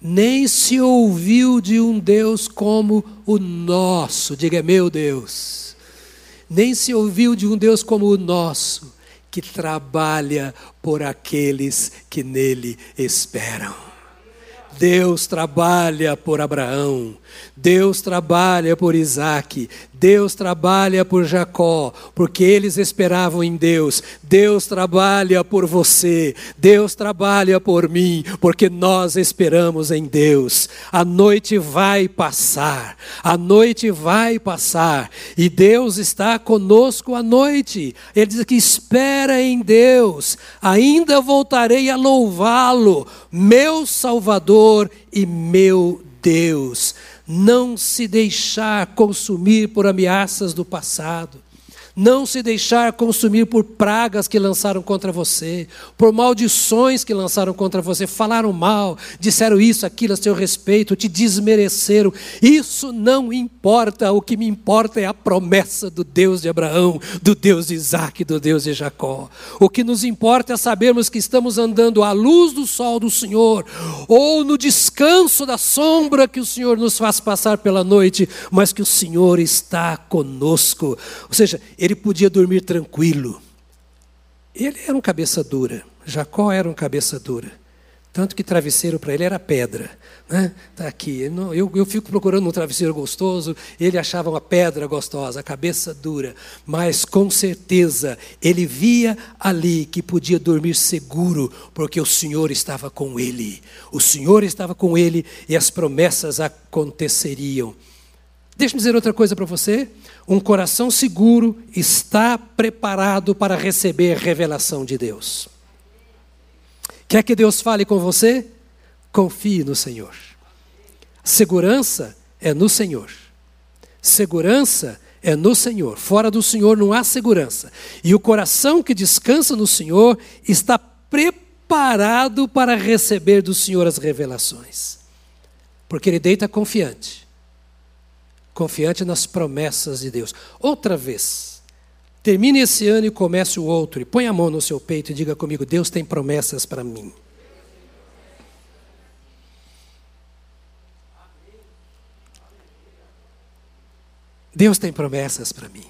[SPEAKER 1] nem se ouviu de um Deus como o nosso, diga meu Deus, nem se ouviu de um Deus como o nosso, que trabalha por aqueles que nele esperam. Deus trabalha por Abraão, Deus trabalha por Isaac, Deus trabalha por Jacó, porque eles esperavam em Deus. Deus trabalha por você, Deus trabalha por mim, porque nós esperamos em Deus. A noite vai passar, a noite vai passar, e Deus está conosco à noite. Ele diz que espera em Deus, ainda voltarei a louvá-lo, meu Salvador e meu Deus. Não se deixar consumir por ameaças do passado, não se deixar consumir por pragas que lançaram contra você, por maldições que lançaram contra você, falaram mal, disseram isso, aquilo a seu respeito, te desmereceram. Isso não importa, o que me importa é a promessa do Deus de Abraão, do Deus de Isaac, do Deus de Jacó. O que nos importa é sabermos que estamos andando à luz do sol do Senhor, ou no descanso da sombra que o Senhor nos faz passar pela noite, mas que o Senhor está conosco. Ou seja, ele podia dormir tranquilo. Ele era um cabeça dura, Jacó era um cabeça dura. Tanto que travesseiro para ele era pedra. Né? Tá aqui. Eu, eu fico procurando um travesseiro gostoso, ele achava uma pedra gostosa, a cabeça dura. Mas com certeza ele via ali que podia dormir seguro, porque o Senhor estava com ele. O Senhor estava com ele e as promessas aconteceriam. Deixa eu dizer outra coisa para você. Um coração seguro está preparado para receber revelação de Deus. Quer que Deus fale com você? Confie no Senhor. Segurança é no Senhor. Segurança é no Senhor. Fora do Senhor não há segurança. E o coração que descansa no Senhor está preparado para receber do Senhor as revelações. Porque ele deita confiante confiante nas promessas de Deus. Outra vez, termine esse ano e comece o outro, e põe a mão no seu peito e diga comigo: Deus tem promessas para mim. Deus tem promessas para mim.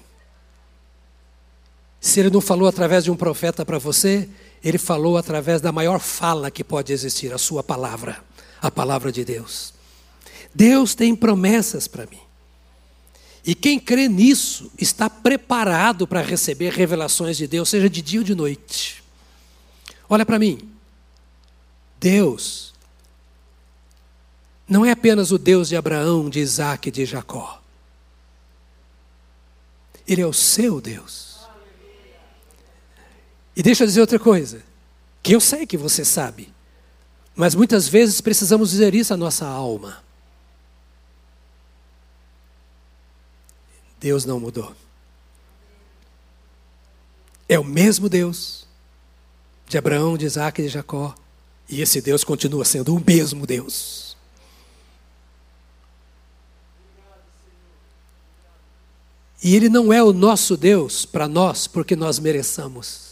[SPEAKER 1] Se Ele não falou através de um profeta para você, Ele falou através da maior fala que pode existir, a Sua palavra, a palavra de Deus. Deus tem promessas para mim. E quem crê nisso está preparado para receber revelações de Deus, seja de dia ou de noite. Olha para mim. Deus não é apenas o Deus de Abraão, de Isaac e de Jacó. Ele é o seu Deus. E deixa eu dizer outra coisa, que eu sei que você sabe, mas muitas vezes precisamos dizer isso à nossa alma. Deus não mudou. É o mesmo Deus de Abraão, de Isaac e de Jacó. E esse Deus continua sendo o mesmo Deus. E Ele não é o nosso Deus para nós porque nós mereçamos.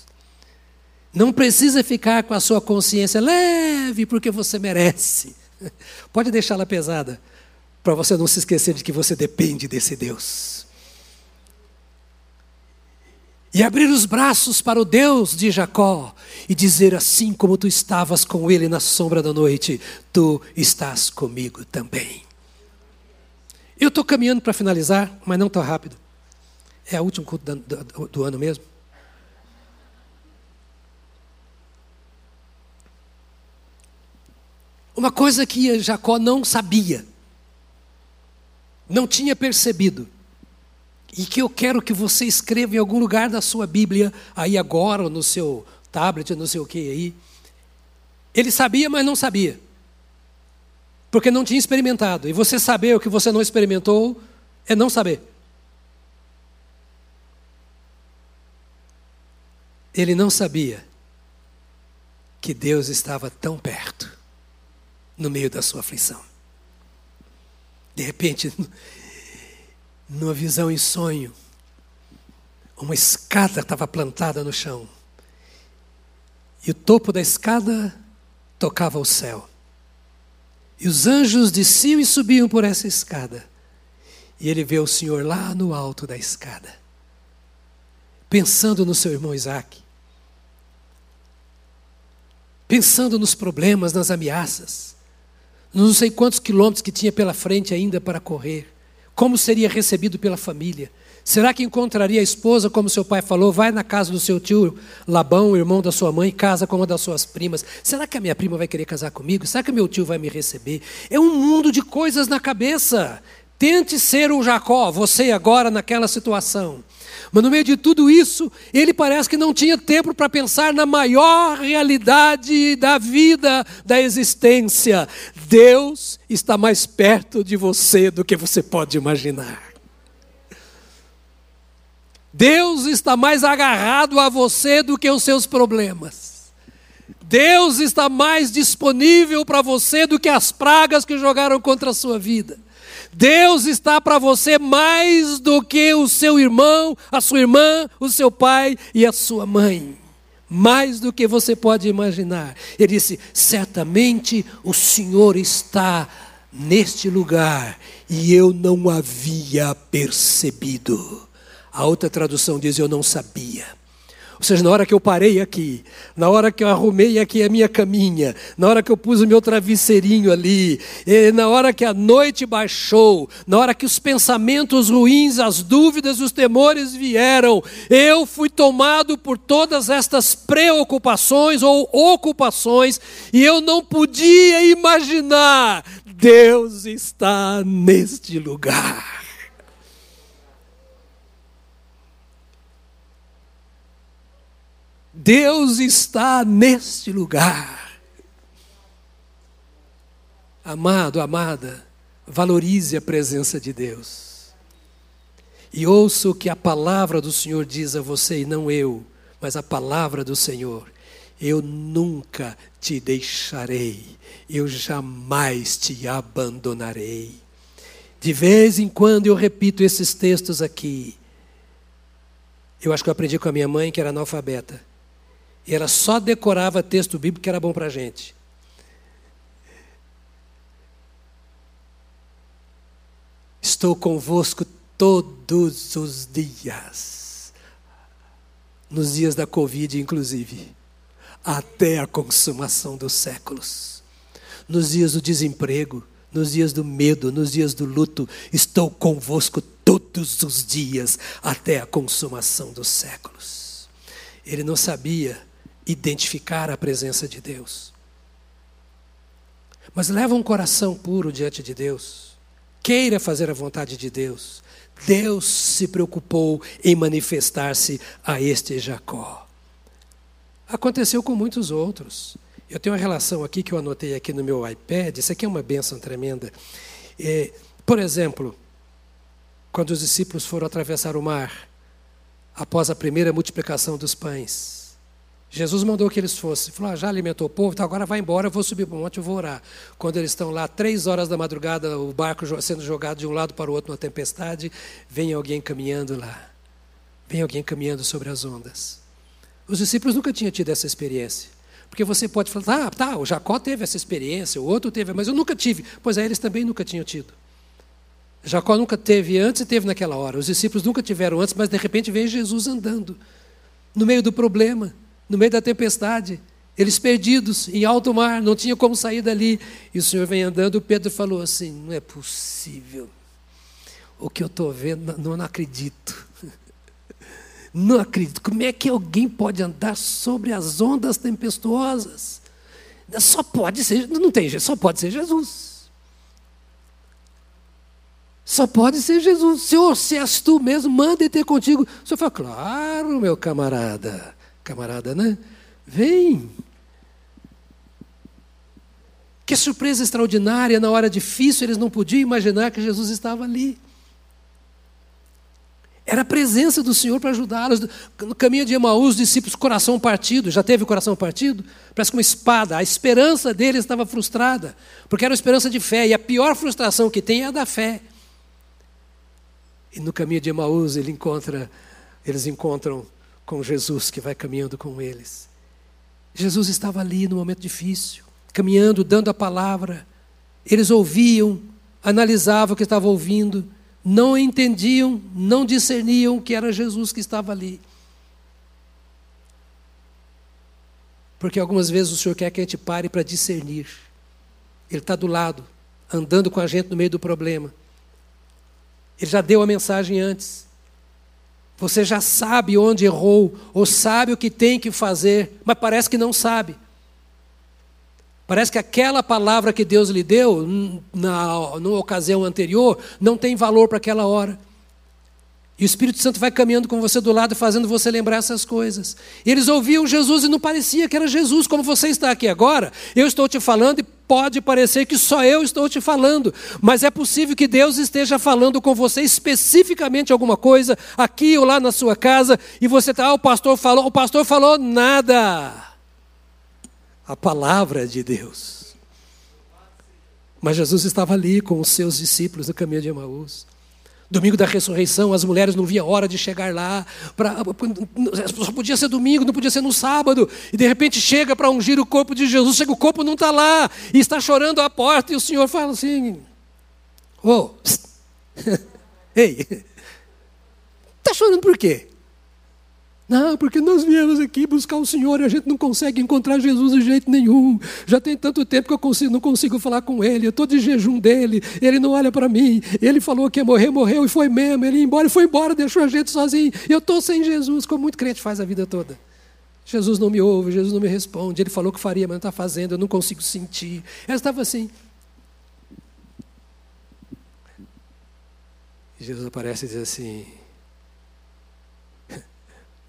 [SPEAKER 1] Não precisa ficar com a sua consciência leve porque você merece. Pode deixá-la pesada, para você não se esquecer de que você depende desse Deus e abrir os braços para o Deus de Jacó e dizer: Assim como tu estavas com ele na sombra da noite, tu estás comigo também. Eu estou caminhando para finalizar, mas não tão rápido. É o último culto do, do, do ano mesmo. Uma coisa que Jacó não sabia, não tinha percebido e que eu quero que você escreva em algum lugar da sua Bíblia, aí agora, ou no seu tablet, não sei o que aí. Ele sabia, mas não sabia. Porque não tinha experimentado. E você saber o que você não experimentou é não saber. Ele não sabia que Deus estava tão perto, no meio da sua aflição. De repente, numa visão em sonho, uma escada estava plantada no chão. E o topo da escada tocava o céu. E os anjos desciam e subiam por essa escada. E ele vê o Senhor lá no alto da escada, pensando no seu irmão Isaac, pensando nos problemas, nas ameaças, não sei quantos quilômetros que tinha pela frente ainda para correr, como seria recebido pela família. Será que encontraria a esposa, como seu pai falou, vai na casa do seu tio Labão, irmão da sua mãe, casa com uma das suas primas? Será que a minha prima vai querer casar comigo? Será que meu tio vai me receber? É um mundo de coisas na cabeça. Tente ser o Jacó, você agora naquela situação. Mas no meio de tudo isso, ele parece que não tinha tempo para pensar na maior realidade da vida, da existência. Deus está mais perto de você do que você pode imaginar. Deus está mais agarrado a você do que os seus problemas. Deus está mais disponível para você do que as pragas que jogaram contra a sua vida. Deus está para você mais do que o seu irmão, a sua irmã, o seu pai e a sua mãe. Mais do que você pode imaginar. Ele disse: certamente o Senhor está neste lugar e eu não havia percebido. A outra tradução diz: Eu não sabia. Ou seja, na hora que eu parei aqui, na hora que eu arrumei aqui a minha caminha, na hora que eu pus o meu travesseirinho ali, na hora que a noite baixou, na hora que os pensamentos ruins, as dúvidas, os temores vieram, eu fui tomado por todas estas preocupações ou ocupações e eu não podia imaginar Deus está neste lugar. Deus está neste lugar. Amado, amada, valorize a presença de Deus. E ouça o que a palavra do Senhor diz a você, e não eu, mas a palavra do Senhor. Eu nunca te deixarei, eu jamais te abandonarei. De vez em quando eu repito esses textos aqui. Eu acho que eu aprendi com a minha mãe, que era analfabeta. E ela só decorava texto bíblico que era bom para a gente. Estou convosco todos os dias. Nos dias da Covid, inclusive. Até a consumação dos séculos. Nos dias do desemprego, nos dias do medo, nos dias do luto. Estou convosco todos os dias, até a consumação dos séculos. Ele não sabia identificar a presença de Deus. Mas leva um coração puro diante de Deus. Queira fazer a vontade de Deus. Deus se preocupou em manifestar-se a este Jacó. Aconteceu com muitos outros. Eu tenho uma relação aqui que eu anotei aqui no meu iPad. Isso aqui é uma bênção tremenda. É, por exemplo, quando os discípulos foram atravessar o mar, após a primeira multiplicação dos pães, Jesus mandou que eles fossem. Falou: ah, já alimentou o povo, então agora vai embora, eu vou subir para o monte e vou orar. Quando eles estão lá, três horas da madrugada, o barco sendo jogado de um lado para o outro numa tempestade, vem alguém caminhando lá. Vem alguém caminhando sobre as ondas. Os discípulos nunca tinham tido essa experiência. Porque você pode falar, ah, tá, o Jacó teve essa experiência, o outro teve, mas eu nunca tive. Pois é, eles também nunca tinham tido. Jacó nunca teve antes e teve naquela hora. Os discípulos nunca tiveram antes, mas de repente veio Jesus andando no meio do problema no meio da tempestade, eles perdidos em alto mar, não tinha como sair dali. E o Senhor vem andando, Pedro falou assim: não é possível. O que eu estou vendo, não, não acredito. Não acredito. Como é que alguém pode andar sobre as ondas tempestuosas? Só pode ser, não tem jeito, só pode ser Jesus. Só pode ser Jesus. Senhor, se és tu mesmo, manda ter contigo. O Senhor fala, claro, meu camarada camarada, né? Vem. Que surpresa extraordinária, na hora difícil, eles não podiam imaginar que Jesus estava ali. Era a presença do Senhor para ajudá-los. No caminho de Emaús, os discípulos, coração partido. Já teve coração partido? Parece que uma espada. A esperança deles estava frustrada, porque era uma esperança de fé. E a pior frustração que tem é a da fé. E no caminho de Emaús, ele encontra, eles encontram com Jesus que vai caminhando com eles. Jesus estava ali no momento difícil, caminhando, dando a palavra, Eles ouviam, analisavam o que estavam ouvindo, não entendiam, não discerniam que era Jesus que estava ali. Porque algumas vezes o Senhor quer que a gente pare para discernir. Ele está do lado, andando com a gente no meio do problema. Ele já deu a mensagem antes. Você já sabe onde errou, ou sabe o que tem que fazer, mas parece que não sabe. Parece que aquela palavra que Deus lhe deu na, na ocasião anterior não tem valor para aquela hora. E o Espírito Santo vai caminhando com você do lado, fazendo você lembrar essas coisas. Eles ouviam Jesus e não parecia que era Jesus, como você está aqui agora. Eu estou te falando e pode parecer que só eu estou te falando, mas é possível que Deus esteja falando com você especificamente alguma coisa aqui ou lá na sua casa e você está, ah, o pastor falou, o pastor falou nada. A palavra de Deus. Mas Jesus estava ali com os seus discípulos no caminho de Emaús. Domingo da ressurreição, as mulheres não via hora de chegar lá. Pra, só podia ser domingo, não podia ser no sábado. E de repente chega para ungir o corpo de Jesus, chega o corpo não está lá. E está chorando à porta, e o Senhor fala assim: Ô, oh, ei, está chorando por quê? Não, porque nós viemos aqui buscar o Senhor e a gente não consegue encontrar Jesus de jeito nenhum. Já tem tanto tempo que eu consigo, não consigo falar com Ele. Eu estou de jejum dele, Ele não olha para mim. Ele falou que ia morrer, morreu e foi mesmo. Ele ia embora e foi embora, deixou a gente sozinho. Eu estou sem Jesus, como muito crente faz a vida toda. Jesus não me ouve, Jesus não me responde. Ele falou que faria, mas não está fazendo, eu não consigo sentir. Ela estava assim. E Jesus aparece e diz assim: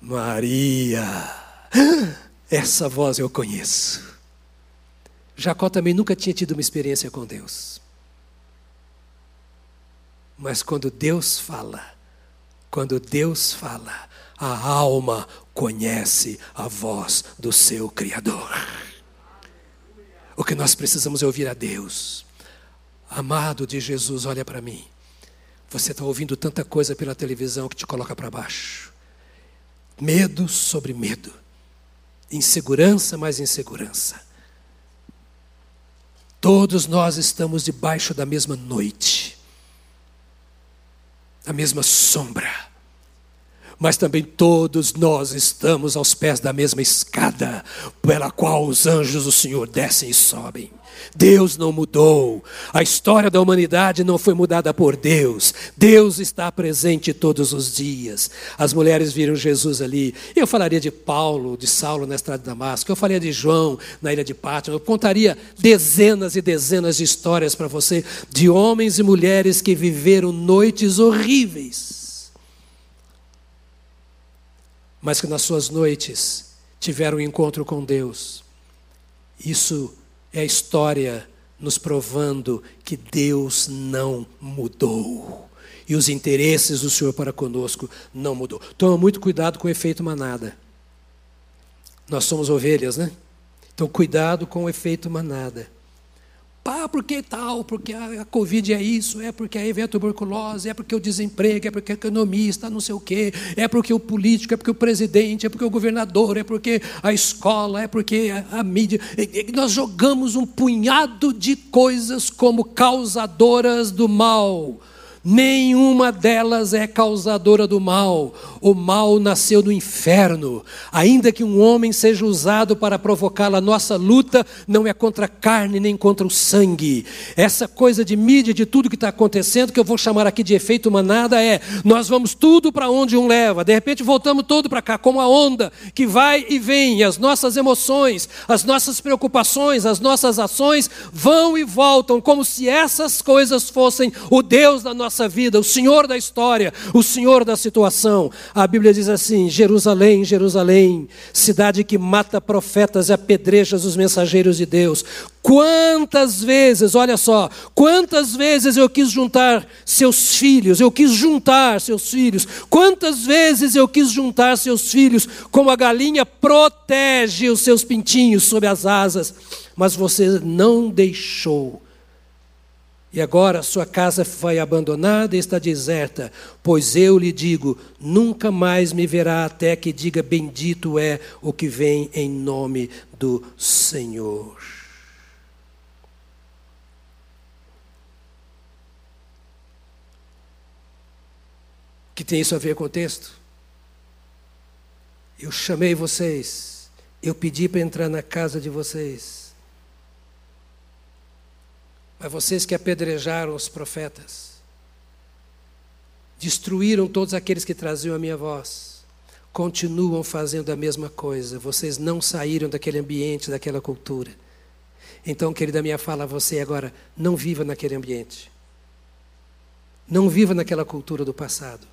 [SPEAKER 1] Maria, essa voz eu conheço. Jacó também nunca tinha tido uma experiência com Deus. Mas quando Deus fala, quando Deus fala, a alma conhece a voz do seu Criador. O que nós precisamos é ouvir a Deus. Amado de Jesus, olha para mim. Você está ouvindo tanta coisa pela televisão que te coloca para baixo. Medo sobre medo. Insegurança mais insegurança. Todos nós estamos debaixo da mesma noite, da mesma sombra mas também todos nós estamos aos pés da mesma escada pela qual os anjos do Senhor descem e sobem. Deus não mudou, a história da humanidade não foi mudada por Deus, Deus está presente todos os dias. As mulheres viram Jesus ali. Eu falaria de Paulo, de Saulo na estrada de Damasco, eu falaria de João na ilha de Pátimo, eu contaria dezenas e dezenas de histórias para você de homens e mulheres que viveram noites horríveis mas que nas suas noites tiveram um encontro com Deus. Isso é a história nos provando que Deus não mudou. E os interesses do Senhor para conosco não mudou. Toma muito cuidado com o efeito manada. Nós somos ovelhas, né? Então, cuidado com o efeito manada. Pá, por que tal? Porque a, Covid é isso, é porque aí vem a tuberculose, é porque o desemprego, é porque a economista, não sei o quê, é porque o político, é porque o presidente, é porque o governador, é porque a escola, é porque a, a mídia. E, e nós jogamos um punhado de coisas como causadoras do mal. Nenhuma delas é causadora do mal. O mal nasceu do inferno. Ainda que um homem seja usado para provocá-la, nossa luta não é contra a carne nem contra o sangue. Essa coisa de mídia, de tudo que está acontecendo, que eu vou chamar aqui de efeito manada, é nós vamos tudo para onde um leva. De repente voltamos todo para cá, como a onda que vai e vem. E as nossas emoções, as nossas preocupações, as nossas ações vão e voltam, como se essas coisas fossem o Deus da nossa nossa vida, o Senhor da história, o Senhor da situação. A Bíblia diz assim: Jerusalém, Jerusalém, cidade que mata profetas e apedreja os mensageiros de Deus. Quantas vezes, olha só, quantas vezes eu quis juntar seus filhos, eu quis juntar seus filhos, quantas vezes eu quis juntar seus filhos, como a galinha protege os seus pintinhos sob as asas, mas você não deixou e agora sua casa foi abandonada e está deserta, pois eu lhe digo: nunca mais me verá até que diga: Bendito é o que vem em nome do Senhor. Que tem isso a ver com o texto? Eu chamei vocês, eu pedi para entrar na casa de vocês mas vocês que apedrejaram os profetas, destruíram todos aqueles que traziam a minha voz, continuam fazendo a mesma coisa. Vocês não saíram daquele ambiente, daquela cultura. Então, querida minha fala a você agora, não viva naquele ambiente. Não viva naquela cultura do passado.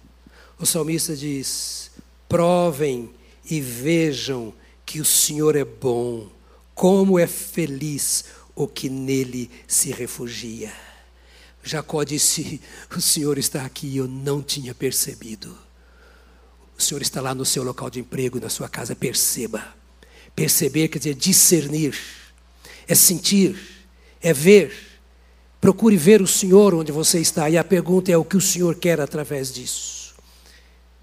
[SPEAKER 1] O salmista diz: provem e vejam que o Senhor é bom, como é feliz o que nele se refugia. Jacó disse: O Senhor está aqui e eu não tinha percebido. O Senhor está lá no seu local de emprego, na sua casa, perceba. Perceber quer dizer discernir, é sentir, é ver. Procure ver o Senhor onde você está. E a pergunta é o que o Senhor quer através disso.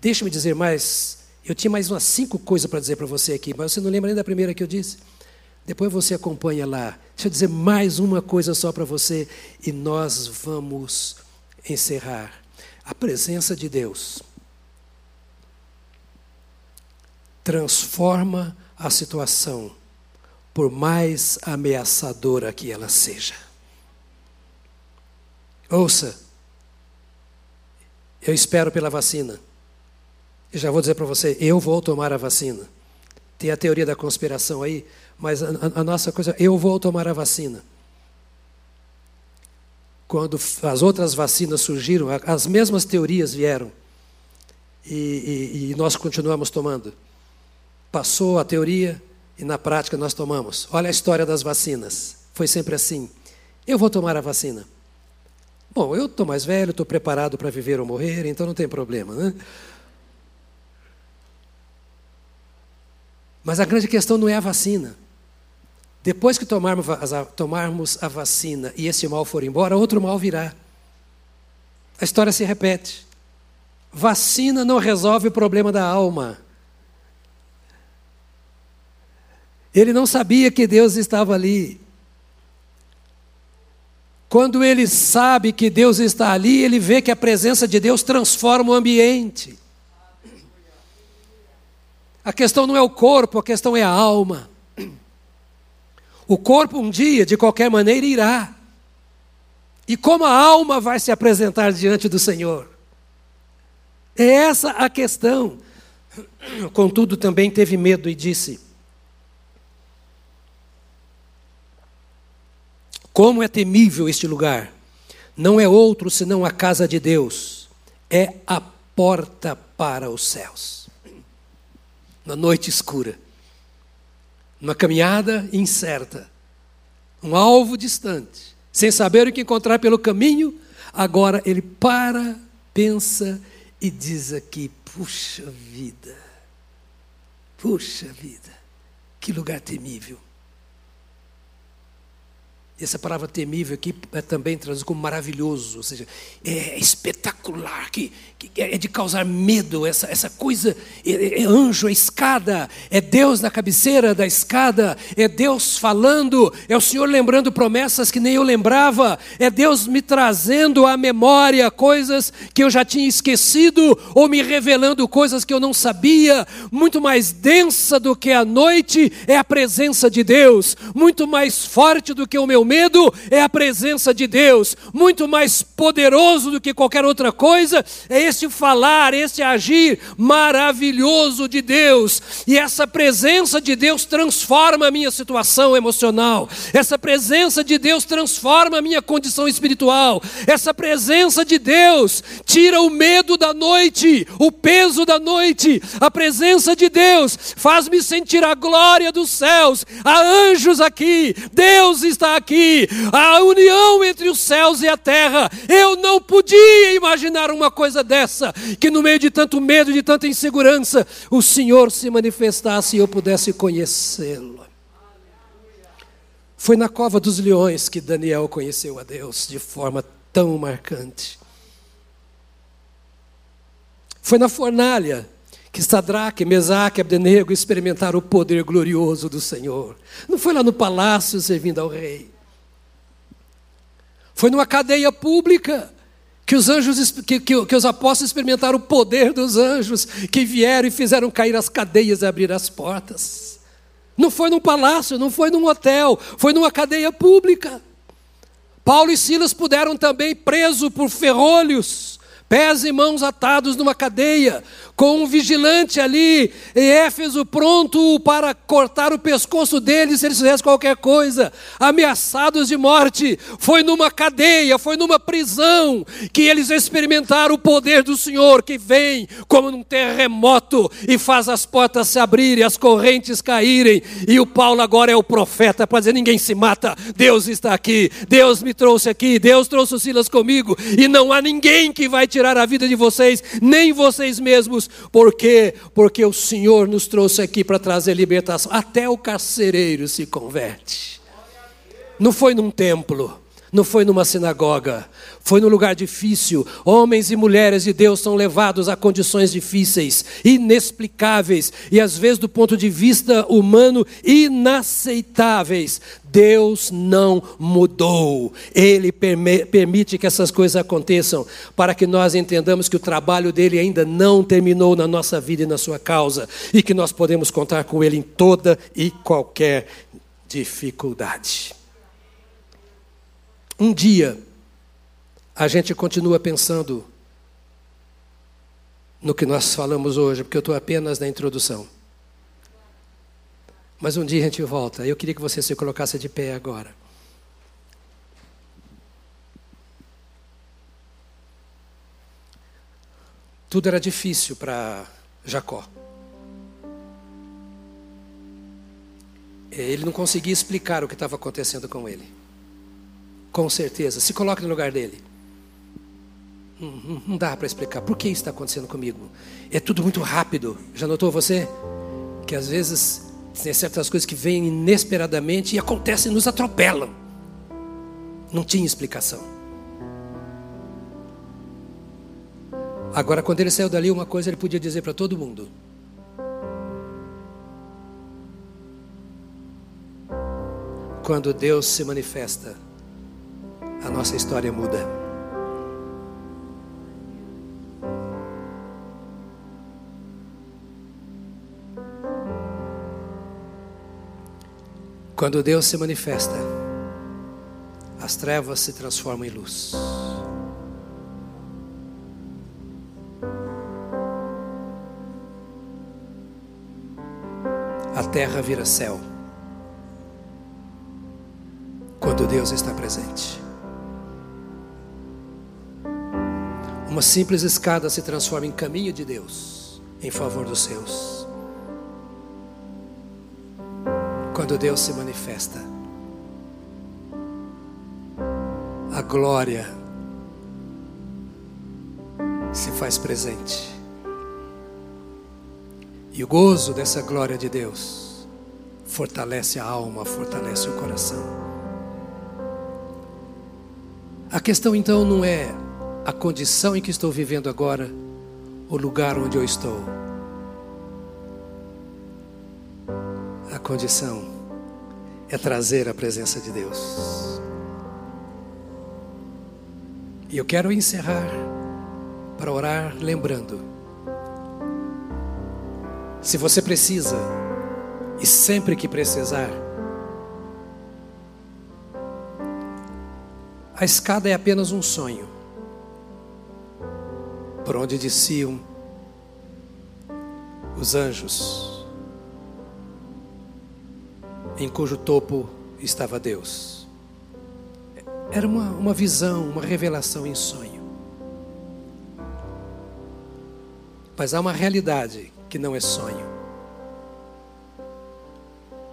[SPEAKER 1] Deixa-me dizer mais. Eu tinha mais umas cinco coisas para dizer para você aqui, mas você não lembra nem da primeira que eu disse? Depois você acompanha lá. Deixa eu dizer mais uma coisa só para você e nós vamos encerrar. A presença de Deus transforma a situação, por mais ameaçadora que ela seja. Ouça, eu espero pela vacina. E já vou dizer para você, eu vou tomar a vacina. Tem a teoria da conspiração aí, mas a, a, nossa coisa, eu vou tomar a vacina. Quando as outras vacinas surgiram, as mesmas teorias vieram. E, e, e nós continuamos tomando. Passou a teoria e na prática nós tomamos. Olha a história das vacinas. Foi sempre assim. Eu vou tomar a vacina. Bom, eu estou mais velho, estou preparado para viver ou morrer, então não tem problema, né? Mas a grande questão não é a vacina. Depois que tomarmos a, vacina e esse mal for embora, outro mal virá. A história se repete. Vacina não resolve o problema da alma. Ele não sabia que Deus estava ali. Quando ele sabe que Deus está ali, ele vê que a presença de Deus transforma o ambiente. A questão não é o corpo, a questão é a alma. O corpo um dia, de qualquer maneira, irá. E como a alma vai se apresentar diante do Senhor? É essa a questão. Contudo, também teve medo e disse: Como é temível este lugar! Não é outro senão a casa de Deus, é a porta para os céus. Na noite escura, numa caminhada incerta, um alvo distante, sem saber o que encontrar pelo caminho, agora ele para, pensa e diz aqui: puxa vida, puxa vida, que lugar temível. Essa palavra temível aqui é também traduzida como maravilhoso, ou seja, é espetacular, que, que é de causar medo, essa, essa coisa, é, é anjo, é escada, é Deus na cabeceira da escada, é Deus falando, é o Senhor lembrando promessas que nem eu lembrava, é Deus me trazendo à memória coisas que eu já tinha esquecido, ou me revelando coisas que eu não sabia, muito mais densa do que a noite é a presença de Deus, muito mais forte do que o meu medo é a presença de Deus, muito mais poderoso do que qualquer outra coisa, é esse falar, esse agir maravilhoso de Deus. E essa presença de Deus transforma a minha situação emocional, essa presença de Deus transforma a minha condição espiritual, essa presença de Deus tira o medo da noite, o peso da noite, a presença de Deus faz-me sentir a glória dos céus, há anjos aqui, Deus está aqui aqui, a união entre os céus e a terra. Eu não podia imaginar uma coisa dessa, que no meio de tanto medo, de tanta insegurança, o Senhor se manifestasse e eu pudesse conhecê-lo. Foi na cova dos leões que Daniel conheceu a Deus de forma tão marcante. Foi na fornalha que Sadraque, Mesaque e Abdenego experimentaram o poder glorioso do Senhor. Não foi lá no palácio servindo ao rei. Foi numa cadeia pública que os anjos, que, que, que, os apóstolos experimentaram o poder dos anjos que vieram e fizeram cair as cadeias e abrir as portas. Não foi num palácio, não foi num hotel, foi numa cadeia pública. Paulo e Silas puderam também preso por ferrolhos, pés e mãos atados numa cadeia, com um vigilante ali em Éfeso pronto para cortar o pescoço deles se eles fizessem qualquer coisa, ameaçados de morte. Foi numa cadeia, foi numa prisão que eles experimentaram o poder do Senhor que vem como num terremoto e faz as portas se abrirem, as correntes caírem. E o Paulo agora é o profeta para dizer: ninguém se mata, Deus está aqui, Deus me trouxe aqui, Deus trouxe o Silas comigo, e não há ninguém que vai tirar a vida de vocês, nem vocês mesmos por quê? Porque o Senhor nos trouxe aqui para trazer libertação. Até o carcereiro se converte. Não foi num templo, não foi numa sinagoga, foi num lugar difícil. Homens e mulheres de Deus são levados a condições difíceis, inexplicáveis e às vezes do ponto de vista humano inaceitáveis. Deus não mudou. Ele permite que essas coisas aconteçam para que nós entendamos que o trabalho dele ainda não terminou na nossa vida e na sua causa e que nós podemos contar com ele em toda e qualquer dificuldade. Um dia, a gente continua pensando no que nós falamos hoje, porque eu estou apenas na introdução. Mas um dia a gente volta. Eu queria que você se colocasse de pé agora. Tudo era difícil para Jacó. Ele não conseguia explicar o que estava acontecendo com ele. Com certeza. Se coloque no lugar dele. Não, dá para explicar por que isso está acontecendo comigo. É tudo muito rápido. Já notou você? Que às vezes tem certas coisas que vêm inesperadamente e acontecem e nos atropelam. Não tinha explicação. Agora, quando ele saiu dali, uma coisa ele podia dizer para todo mundo: Quando Deus se manifesta, a nossa história muda. Quando Deus se manifesta, as trevas se transformam em luz. A terra vira céu. Quando Deus está presente. Uma simples escada se transforma em caminho de Deus em favor dos seus. Quando Deus se manifesta, a glória se faz presente. E o gozo dessa glória de Deus fortalece a alma, fortalece o coração. A questão então não é a condição em que estou vivendo agora, o lugar onde eu estou. A condição é trazer a presença de Deus. E eu quero encerrar para orar lembrando. Se você precisa, e sempre que precisar, a escada é apenas um sonho por onde desciam os anjos, em cujo topo estava Deus. Era uma, uma visão, uma revelação em sonho. Mas há uma realidade que não é sonho.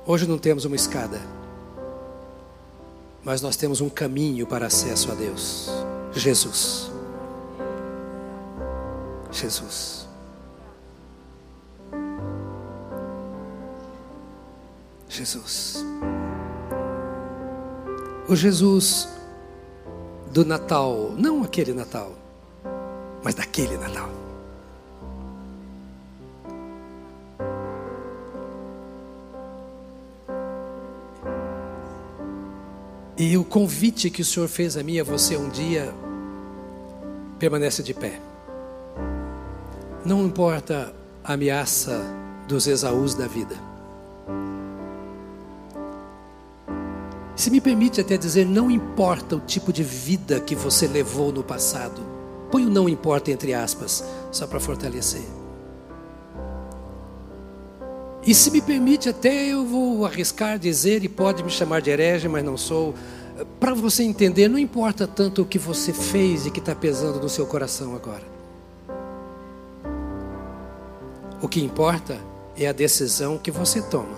[SPEAKER 1] Hoje não temos uma escada, mas nós temos um caminho para acesso a Deus: Jesus. Jesus. Jesus. O Jesus do Natal, não aquele Natal, mas daquele Natal. E o convite que o Senhor fez a mim e a você um dia permanece de pé. Não importa a ameaça dos Esaús da vida. Se me permite até dizer, não importa o tipo de vida que você levou no passado. Põe o não importa entre aspas, só para fortalecer. E se me permite, até eu vou arriscar dizer, e pode me chamar de herege, mas não sou. Para você entender, não importa tanto o que você fez e que está pesando no seu coração agora. O que importa é a decisão que você toma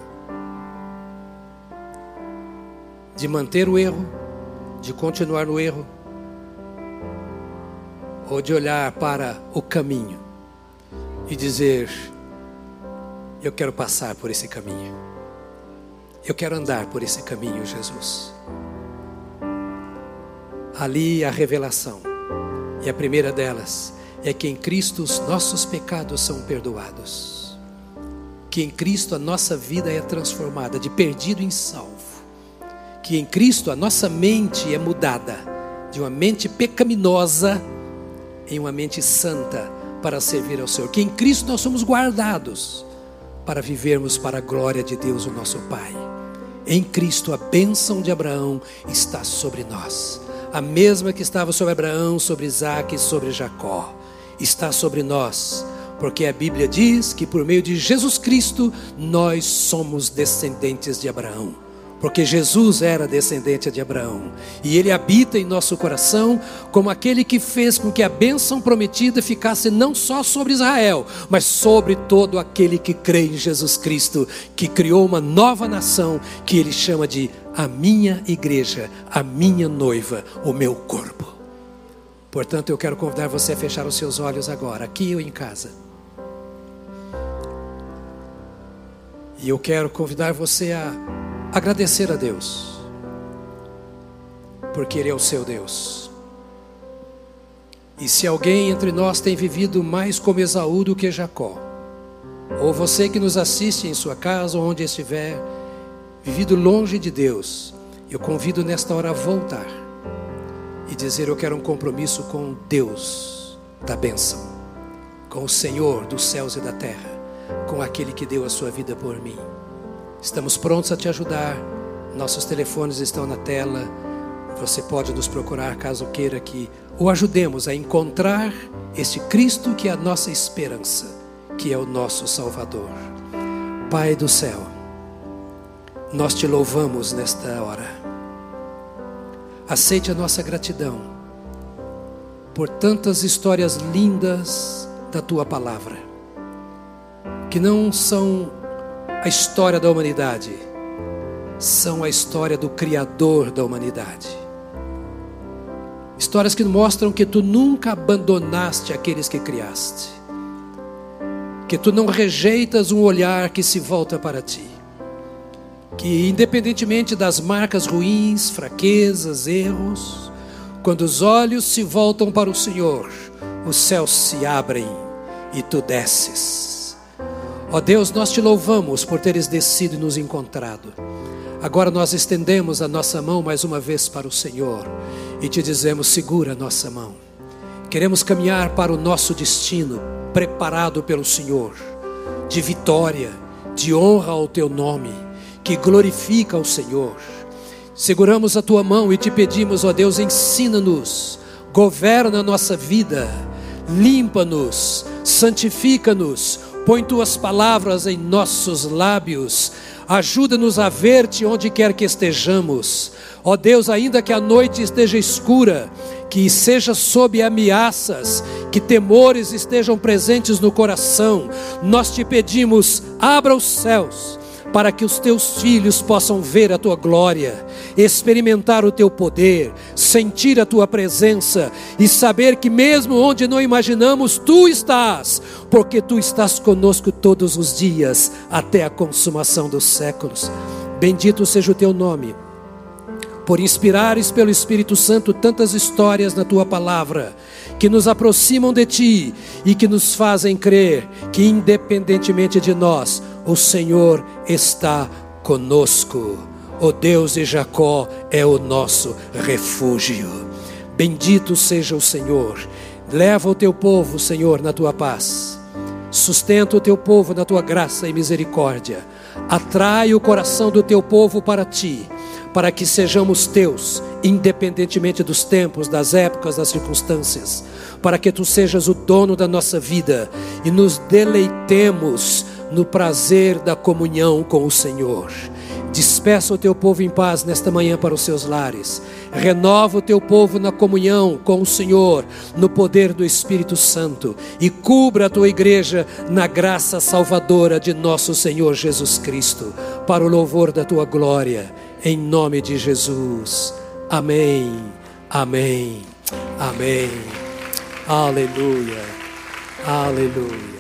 [SPEAKER 1] de manter o erro, de continuar no erro, ou de olhar para o caminho e dizer: Eu quero passar por esse caminho, eu quero andar por esse caminho, Jesus. Ali a revelação, e a primeira delas é que em Cristo os nossos pecados são perdoados, que em Cristo a nossa vida é transformada de perdido em salvo que em Cristo a nossa mente é mudada de uma mente pecaminosa em uma mente santa para servir ao Senhor. Que em Cristo nós somos guardados para vivermos para a glória de Deus, o nosso Pai. Em Cristo a bênção de Abraão está sobre nós. A mesma que estava sobre Abraão, sobre Isaac e sobre Jacó, está sobre nós. Porque a Bíblia diz que por meio de Jesus Cristo nós somos descendentes de Abraão porque Jesus era descendente de Abraão e ele habita em nosso coração como aquele que fez com que a bênção prometida ficasse não só sobre Israel, mas sobre todo aquele que crê em Jesus Cristo, que criou uma nova nação que ele chama de a minha igreja, a minha noiva, o meu corpo. Portanto, eu quero convidar você a fechar os seus olhos agora, aqui ou em casa. E eu quero convidar você a agradecer a Deus, porque Ele é o seu Deus. E se alguém entre nós tem vivido mais como Esaú do que Jacó, ou você que nos assiste em sua casa ou onde estiver, vivido longe de Deus, eu convido nesta hora a voltar e dizer: Eu quero um compromisso com Deus da bênção, com o Senhor dos céus e da terra, com aquele que deu a sua vida por mim. Estamos prontos a te ajudar. Nossos telefones estão na tela. Você pode nos procurar caso queira que o ajudemos a encontrar este Cristo que é a nossa esperança, que é o nosso Salvador. Pai do céu, nós te louvamos nesta hora. Aceite a nossa gratidão por tantas histórias lindas da tua palavra, que não são a história da humanidade são a história do Criador da humanidade. Histórias que mostram que tu nunca abandonaste aqueles que criaste, que tu não rejeitas um olhar que se volta para ti, que independentemente das marcas ruins, fraquezas, erros, quando os olhos se voltam para o Senhor, os céus se abrem e tu desces Ó Deus, nós te louvamos por teres descido e nos encontrado. Agora nós estendemos a nossa mão mais uma vez para o Senhor e te dizemos: segura a nossa mão. Queremos caminhar para o nosso destino, preparado pelo Senhor, de vitória, de honra ao teu nome, que glorifica o Senhor. Seguramos a tua mão e te pedimos, ó Deus, ensina-nos, governa a nossa vida, limpa-nos, santifica-nos, Põe tuas palavras em nossos lábios. Ajuda-nos a ver-te onde quer que estejamos. Ó Deus, ainda que a noite esteja escura, que seja sob ameaças, que temores estejam presentes no coração, nós te pedimos, abra os céus para que os teus filhos possam ver a tua glória, experimentar o teu poder, sentir a tua presença e saber que, mesmo onde não imaginamos, tu estás, porque tu estás conosco todos os dias até a consumação dos séculos. Bendito seja o teu nome por inspirares pelo Espírito Santo tantas histórias na tua palavra, que nos aproximam de ti e que nos fazem crer que, independentemente de nós, o Senhor está conosco. O Deus de Jacó é o nosso refúgio. Bendito seja o Senhor. Leva o teu povo, Senhor, na tua paz. Sustenta o teu povo na tua graça e misericórdia. Atrai o coração do teu povo para ti, para que sejamos teus, independentemente dos tempos, das épocas, das circunstâncias. Para que tu sejas o dono da nossa vida e nos deleitemos no prazer da comunhão com o Senhor. Despeça o teu povo em paz nesta manhã para os seus lares. Renova o teu povo na comunhão com o Senhor, no poder do Espírito Santo. E cubra a tua igreja na graça salvadora de nosso Senhor Jesus Cristo, para o louvor da tua glória. Em nome de Jesus. Amém. Amém. Amém. Aleluia. Aleluia.